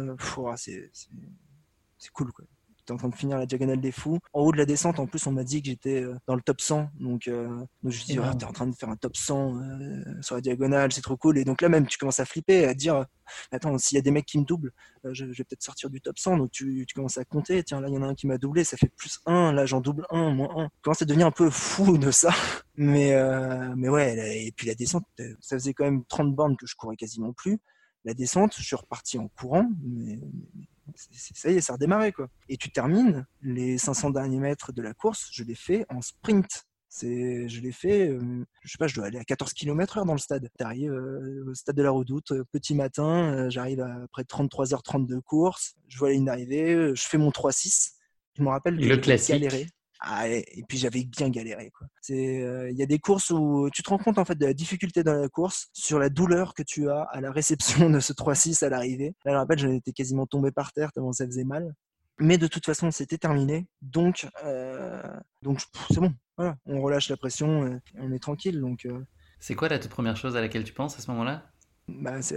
c'est cool. Quoi en train de finir la diagonale des fous. En haut de la descente, en plus, on m'a dit que j'étais euh, dans le top 100. Donc, euh, donc je me suis dit, t'es en train de faire un top 100 euh, sur la diagonale, c'est trop cool. Et donc là, même, tu commences à flipper, à dire, attends, s'il y a des mecs qui me doublent, je, vais peut-être sortir du top 100. Donc tu, tu commences à compter. Tiens, là, il y en a un qui m'a doublé, ça fait plus 1. Là, j'en double 1, moins 1. Tu commences à devenir un peu fou (laughs) de ça. Mais, mais ouais, et puis la descente, ça faisait quand même 30 bornes que je courais quasiment plus. La descente, je suis reparti en courant, mais ça y est, ça a redémarré. Quoi. Et tu termines les 500 derniers mètres de la course, je l'ai fait en sprint. C'est, je l'ai fait, euh, je sais pas, je dois aller à 14 km/h dans le stade. Tu arrives euh, au stade de la Redoute, euh, petit matin, j'arrive après 33h30 de course, je vois la ligne d'arrivée, je fais mon 3-6. Je me rappelle, le classique. Galéré. Ah, et, puis j'avais bien galéré. Il y a des courses où tu te rends compte en fait de la difficulté dans la course, sur la douleur que tu as à la réception de ce 3-6 à l'arrivée. Là, je rappelle, j'en étais quasiment tombé par terre tellement ça faisait mal. Mais de toute façon, c'était terminé. Donc, euh, donc c'est bon. On relâche la pression on est tranquille. Donc, euh. C'est quoi la toute première chose à laquelle tu penses à ce moment-là? Bah, (laughs) ça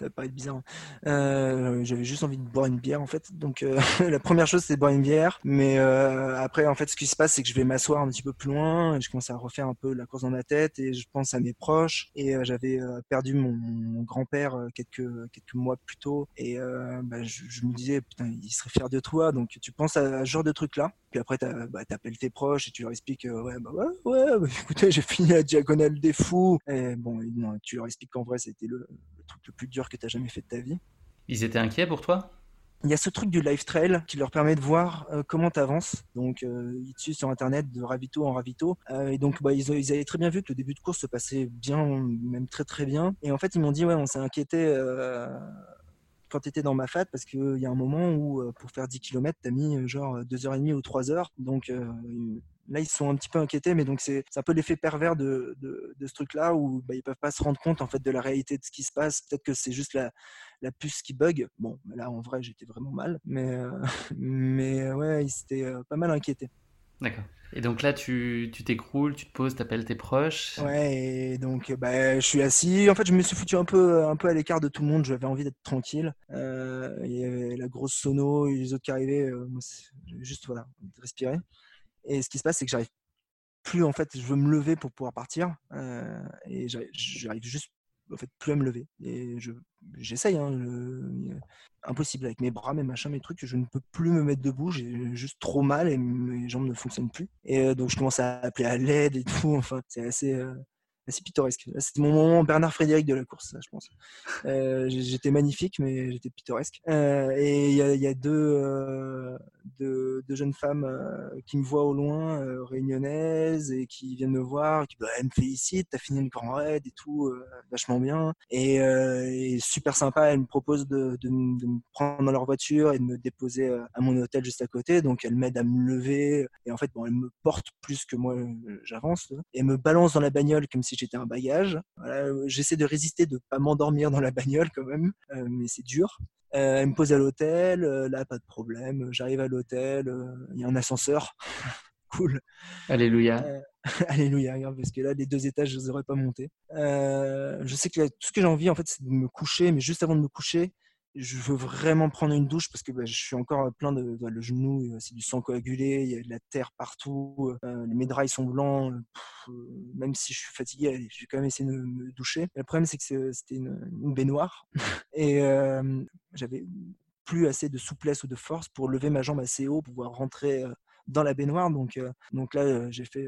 va paraître bizarre. Euh, J'avais juste envie de boire une bière en fait. Donc euh, (laughs) la première chose c'est boire une bière. Mais euh, après en fait ce qui se passe c'est que je vais m'asseoir un petit peu plus loin. Je commence à refaire un peu la course dans ma tête et je pense à mes proches. Et euh, j'avais euh, perdu mon, grand-père euh, quelques quelques mois plus tôt. Et bah, je, je, me disais putain il serait fier de toi. Donc tu penses à, ce genre de truc là. Puis après bah, t'appelles tes proches et tu leur expliques ouais bah ouais, ouais bah, (laughs) écoutez j'ai fini la diagonale des fous. Et bon non, tu leur expliques qu'en c'était le, truc le plus dur que tu as jamais fait de ta vie. Ils étaient inquiets pour toi? Il y a ce truc du live trail qui leur permet de voir euh, comment tu avances. Donc, euh, ils te suivent sur Internet de ravito en ravito. Euh, et donc, bah, ils, ils, avaient très bien vu que le début de course se passait bien, même très très bien. Et en fait, ils m'ont dit, ouais, on s'est inquiété quand tu étais dans ma fat parce qu'il y a un moment où, pour faire 10 km, tu as mis genre 2h30 ou 3h. Donc, Là, ils sont un petit peu inquiétés, mais donc c'est un peu l'effet pervers de, de, ce truc-là où bah, ils peuvent pas se rendre compte en fait de la réalité de ce qui se passe. Peut-être que c'est juste la, la, puce qui bug. Bon, là en vrai, j'étais vraiment mal, mais euh, (laughs) mais ouais, ils étaient euh, pas mal inquiétés. D'accord. Et donc là, tu t'écroules, tu, te poses, tu appelles tes proches. Ouais, et donc bah, je suis assis. En fait, je me suis foutu un peu, un peu à l'écart de tout le monde. J'avais envie d'être tranquille. Euh, il y avait la grosse sono, les autres qui arrivaient. juste voilà, respirer. Et ce qui se passe, c'est que j'arrive plus, en fait, je veux me lever pour pouvoir partir. Euh, et j'arrive juste, en fait, plus à me lever. Et j'essaye, hein, impossible avec mes bras, mes machins, mes trucs. Je ne peux plus me mettre debout. J'ai juste trop mal et mes jambes ne fonctionnent plus. Et euh, donc, je commence à appeler à l'aide et tout. (laughs) Enfin, c'est assez. Euh, c'est pittoresque. C'était mon moment Bernard Frédéric de la course, je pense. Euh, j'étais magnifique, mais j'étais pittoresque. Euh, et il y, a, deux, euh, deux, jeunes femmes qui me voient au loin, réunionnaises, et qui viennent me voir, qui elles me félicitent, t'as fini le grand raid et tout, vachement bien. Et, super sympa, elles me proposent de, me prendre dans leur voiture et de me déposer à mon hôtel juste à côté. Donc elles m'aident à me lever. Et en fait, bon, elles me portent plus que moi, j'avance. Et me balancent dans la bagnole comme si j'étais un bagage. J'essaie de résister, de pas m'endormir dans la bagnole quand même, euh, mais c'est dur. Euh, elle me pose à l'hôtel, euh, là pas de problème. J'arrive à l'hôtel, il y a un ascenseur. (laughs) cool. Alléluia. (laughs) alléluia, parce que là, les deux étages, je ne les aurais pas montés. je sais que tout ce que j'ai envie, en fait, c'est de me coucher, mais juste avant de me coucher, je veux vraiment prendre une douche parce que bah, je suis encore plein de, le genou, c'est du sang coagulé, il y a de la terre partout, euh, les médrailles sont blancs. Euh, même si je suis fatigué, je vais quand même essayer de me doucher. le problème, c'est que c'était une, baignoire (laughs) et euh, j'avais plus assez de souplesse ou de force pour lever ma jambe assez haut, pour pouvoir rentrer dans la baignoire. Donc, donc là, j'ai fait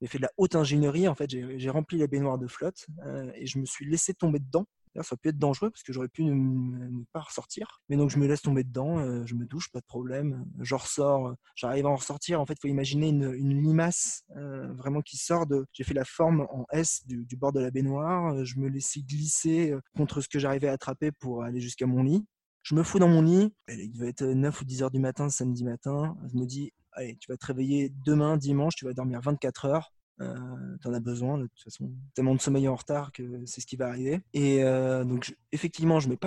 j'ai fait de la haute ingénierie. En fait, j'ai rempli la baignoire de flotte et je me suis laissé tomber dedans D'ailleurs, ça pu être dangereux parce que j'aurais pu ne, pas ressortir. Mais donc, je me laisse tomber dedans, je me douche, pas de problème. Je ressors, j'arrive à en ressortir. En fait, il faut imaginer une, limace vraiment qui sort de. J'ai fait la forme en S du, du bord de la baignoire. Je me laissais glisser contre ce que j'arrivais à attraper pour aller jusqu'à mon lit. Je me fous dans mon lit. Il devait être 9 ou 10 heures du matin, samedi matin. Je me dis, allez, tu vas te réveiller demain, dimanche, tu vas dormir 24 heures. Euh, tu en as besoin, de toute façon, tellement de sommeil en retard que c'est ce qui va arriver. Et euh, donc, effectivement, je mets,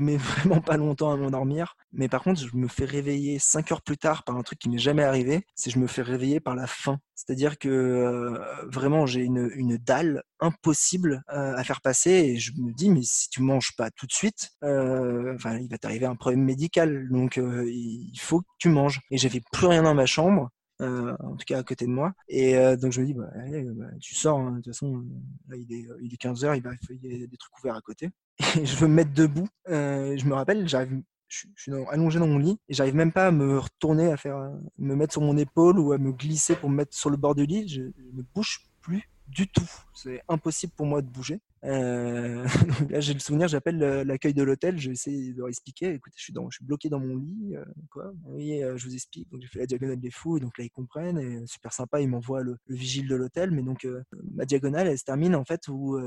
mets (laughs) vraiment pas longtemps à m'endormir, mais par contre, je me fais réveiller 5 heures plus tard par un truc qui m'est jamais arrivé, c'est je me fais réveiller par la faim. C'est-à-dire que euh, vraiment, j'ai une, une, dalle impossible à faire passer et je me dis, mais si tu manges pas tout de suite, il va t'arriver un problème médical, donc il faut que tu manges. Et j'avais plus rien dans ma chambre. Euh, en tout cas à côté de moi. Et euh, donc je me dis, bah, allez, bah, tu sors, hein, de toute façon, là il est, il est 15h, il, va, y a des trucs ouverts à côté. (laughs) Et je veux me mettre debout. Euh, je me rappelle, j'arrive, je, suis allongé dans mon lit et j'arrive même pas à me retourner, à faire, me mettre sur mon épaule ou à me glisser pour me mettre sur le bord du lit. Je ne bouge plus du tout. C'est impossible pour moi de bouger. Euh, (laughs) là, j'ai le souvenir, j'appelle l'accueil de l'hôtel, je essayer de leur expliquer. Écoutez, je suis, bloqué dans mon lit. Euh, quoi Oui, euh, je vous explique. Donc, j'ai fait la diagonale des fous, et donc là, ils comprennent. Et super sympa, ils m'envoient le, vigile de l'hôtel. Mais donc, ma diagonale, elle se termine en fait où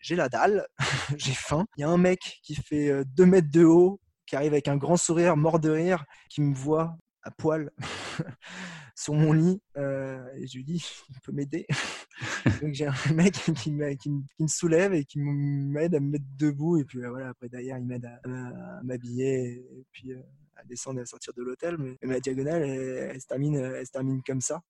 j'ai la dalle, (laughs) j'ai faim. Il y a un mec qui fait 2 mètres de haut, qui arrive avec un grand sourire, mort de rire, qui me voit à poil (laughs) sur mon lit euh, et je lui dis il peut m'aider (laughs) (laughs) donc j'ai un mec qui, me soulève et qui m'aide à me mettre debout et puis euh, voilà après derrière il m'aide à, m'habiller et puis euh, à descendre et à sortir de l'hôtel mais, ma diagonale elle, se termine elle se termine comme ça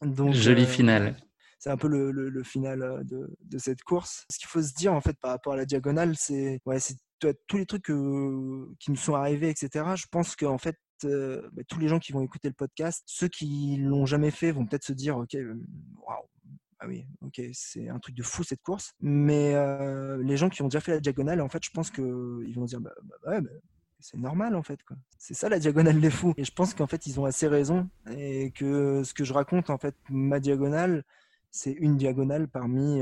donc joli final c'est un peu le, le, final de, de, cette course. Ce qu'il faut se dire en fait par rapport à la diagonale, c'est ouais, c'est tous les trucs qui nous sont arrivés, etc. Je pense qu'en fait bah, tous les gens qui vont écouter le podcast, ceux qui l'ont jamais fait vont peut-être se dire, ok, waouh, ah oui, ok, c'est un truc de fou cette course. Mais les gens qui ont déjà fait la diagonale, en fait, je pense qu'ils vont dire, bah, bah ouais, c'est normal en fait. C'est ça la diagonale des fous. Et je pense qu'en fait, ils ont assez raison. Et que ce que je raconte, en fait, ma diagonale, c'est une diagonale parmi,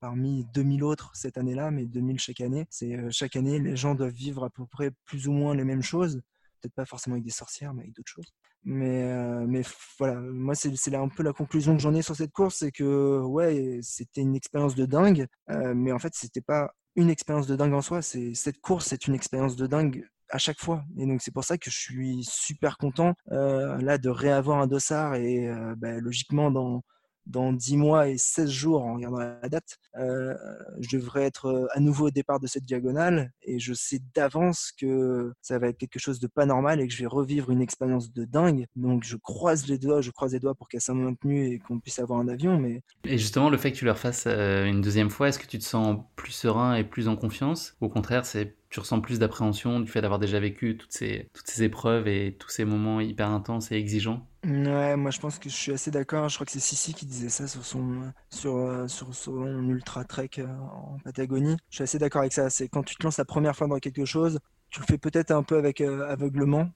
parmi 2000 autres cette année-là, mais 2000 chaque année. C'est chaque année, les gens doivent vivre à peu près plus ou moins les mêmes choses peut-être pas forcément avec des sorcières, mais avec d'autres choses. Mais, euh, mais voilà, moi, c'est un peu la conclusion que j'en ai sur cette course, c'est que ouais, c'était une expérience de dingue, euh, mais en fait, c'était pas une expérience de dingue en soi. Cette course, c'est une expérience de dingue à chaque fois. Et donc c'est pour ça que je suis super content euh, là de réavoir un dossard et bah, logiquement dans dans 10 mois et 16 jours, en regardant la date, euh, je devrais être euh, à nouveau au départ de cette diagonale et je sais d'avance que ça va être quelque chose de pas normal et que je vais revivre une expérience de dingue. Donc je croise les doigts, je croise les doigts pour qu'elle soit maintenue et qu'on puisse avoir un avion. Mais... Et justement, le fait que tu le refasses euh, une deuxième fois, est-ce que tu te sens plus serein et plus en confiance? Au contraire, c'est tu ressens plus d'appréhension du fait d'avoir déjà vécu toutes ces, toutes ces épreuves et tous ces moments hyper intenses et exigeants? Ouais, moi je pense que je suis assez d'accord. Je crois que c'est Sissi qui disait ça sur son, sur, euh, sur son ultra trek euh, en Patagonie. Je suis assez d'accord avec ça. C'est quand tu te lances la première fois dans quelque chose, tu le fais peut-être un peu avec euh, aveuglement.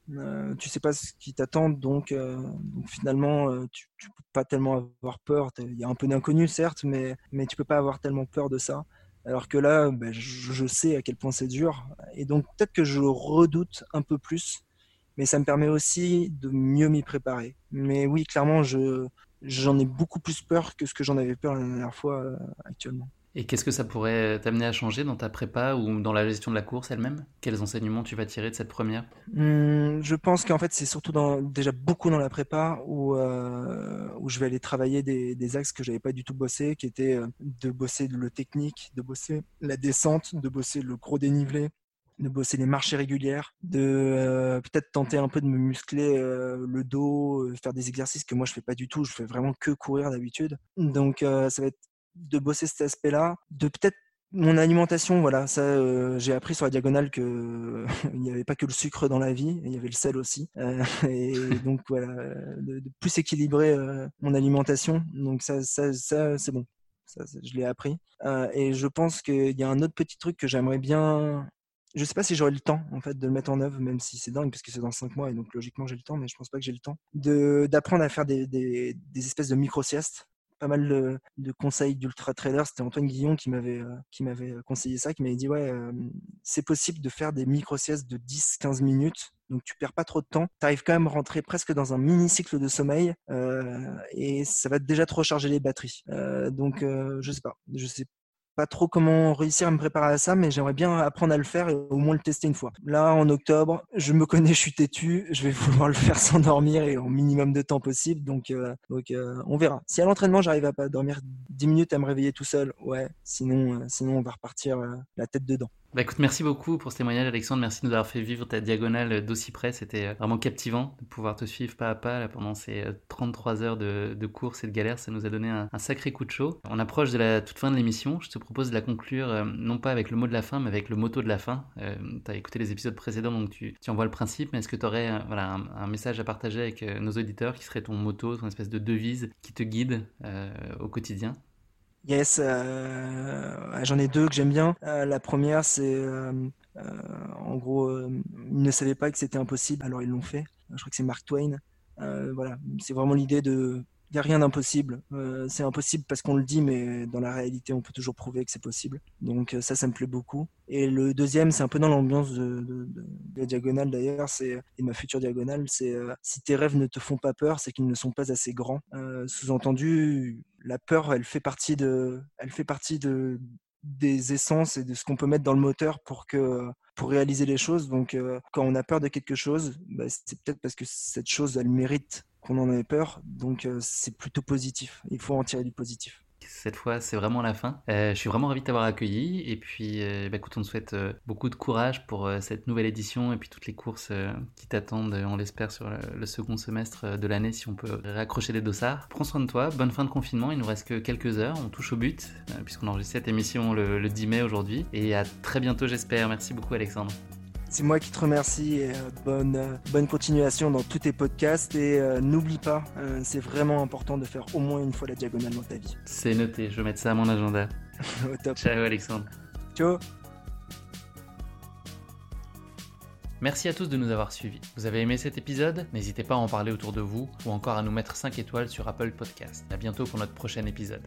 tu sais pas ce qui t'attend, donc, finalement tu, tu peux pas tellement avoir peur. Il y a un peu d'inconnu certes, mais, mais tu peux pas avoir tellement peur de ça. Alors que là, ben, je, sais à quel point c'est dur. Et donc peut-être que je redoute un peu plus. Mais ça me permet aussi de mieux m'y préparer. Mais oui, clairement, j'en ai beaucoup plus peur que ce que j'en avais peur la dernière fois euh, actuellement. Et qu'est-ce que ça pourrait t'amener à changer dans ta prépa ou dans la gestion de la course elle-même? Quels enseignements tu vas tirer de cette première? Mmh, Je pense qu'en fait, c'est surtout déjà beaucoup dans la prépa où, euh, je vais aller travailler des, axes que j'avais pas du tout bossé, qui étaient euh, de bosser le technique, de bosser la descente, de bosser le gros dénivelé, de bosser les marchés régulières, de euh, peut-être tenter un peu de me muscler le dos, faire des exercices que moi je fais pas du tout, je fais vraiment que courir d'habitude. Donc ça va être de bosser cet aspect-là, de peut-être mon alimentation, voilà, ça, euh, j'ai appris sur la diagonale que (laughs) il n'y avait pas que le sucre dans la vie, il y avait le sel aussi, euh, et (laughs) donc voilà, de, plus équilibrer euh, mon alimentation, donc ça, ça, ça c'est bon, ça, je l'ai appris, et je pense qu'il y a un autre petit truc que j'aimerais bien, je sais pas si j'aurai le temps en fait de le mettre en œuvre, même si c'est dingue parce que c'est dans 5 mois et donc logiquement j'ai le temps, mais je pense pas que j'ai le temps de d'apprendre à faire des, des, des espèces de micro siestes pas mal de, conseils d'ultra trader. C'était Antoine Guillon qui m'avait qui m'avait conseillé ça, qui m'avait dit ouais, c'est possible de faire des micro siestes de 10-15 minutes donc tu perds pas trop de temps. Tu arrives quand même à rentrer presque dans un mini cycle de sommeil et ça va déjà trop recharger les batteries. donc je sais pas, je sais pas trop comment réussir à me préparer à ça, mais j'aimerais bien apprendre à le faire et au moins le tester une fois. Là, en octobre, je me connais, je suis têtu, je vais (laughs) vouloir le faire sans dormir et au minimum de temps possible, donc, euh, donc euh, on verra. Si à l'entraînement, j'arrive à pas dormir 10 minutes à me réveiller tout seul, ouais, sinon, euh, sinon on va repartir la tête dedans. Bah écoute, merci beaucoup pour ce témoignage, Alexandre. Merci de nous avoir fait vivre ta diagonale d'aussi près. C'était euh, vraiment captivant de pouvoir te suivre pas à pas pendant ces 33 euh, heures de, de, course et de galère. Ça nous a donné un, sacré coup de chaud. On approche de la toute fin de l'émission. Je te propose de la conclure euh, non pas avec le mot de la fin, mais avec le motto de la fin. tu as écouté les épisodes précédents, donc tu, tu en vois le principe. Mais est-ce que tu aurais voilà, un, message à partager avec nos auditeurs qui serait ton motto, ton espèce de devise qui te guide au quotidien? Yes, euh, j'en ai deux que j'aime bien. Euh, la première, c'est euh, en gros, ils ne savaient pas que c'était impossible, alors ils l'ont fait. Je crois que c'est Mark Twain. voilà, c'est vraiment l'idée de il n'y a rien d'impossible. C'est impossible parce qu'on le dit, mais dans la réalité, on peut toujours prouver que c'est possible. Donc ça, ça me plaît beaucoup. Et le deuxième, c'est un peu dans l'ambiance de, la diagonale d'ailleurs, c'est et ma future diagonale, c'est si tes rêves ne te font pas peur, c'est qu'ils ne sont pas assez grands. Sous-entendu, la peur, elle fait partie de, elle fait partie de des essences et de ce qu'on peut mettre dans le moteur pour que pour réaliser les choses. Donc, quand on a peur de quelque chose, bah, c'est peut-être parce que cette chose, elle mérite qu'on en avait peur. Donc euh, c'est plutôt positif. Il faut en tirer du positif. Cette fois, c'est vraiment la fin. Euh, je suis vraiment ravi de t'avoir accueilli. Et puis, euh, bah, écoute, on te souhaite beaucoup de courage pour cette nouvelle édition et puis toutes les courses qui t'attendent, on l'espère, sur le, second semestre de l'année, si on peut raccrocher les dossards. Prends soin de toi. Bonne fin de confinement. Il nous reste que quelques heures. On touche au but, puisqu'on enregistre cette émission le, le 10 mai aujourd'hui. Et à très bientôt, j'espère. Merci beaucoup, Alexandre. C'est moi qui te remercie et euh, bonne, euh, bonne continuation dans tous tes podcasts. Et euh, n'oublie pas, c'est vraiment important de faire au moins une fois la diagonale dans ta vie. C'est noté, je vais mettre ça à mon agenda. (laughs) au top. Ciao Alexandre. Ciao. Merci à tous de nous avoir suivis. Vous avez aimé cet épisode? N'hésitez pas à en parler autour de vous ou encore à nous mettre 5 étoiles sur Apple Podcast. A bientôt pour notre prochain épisode.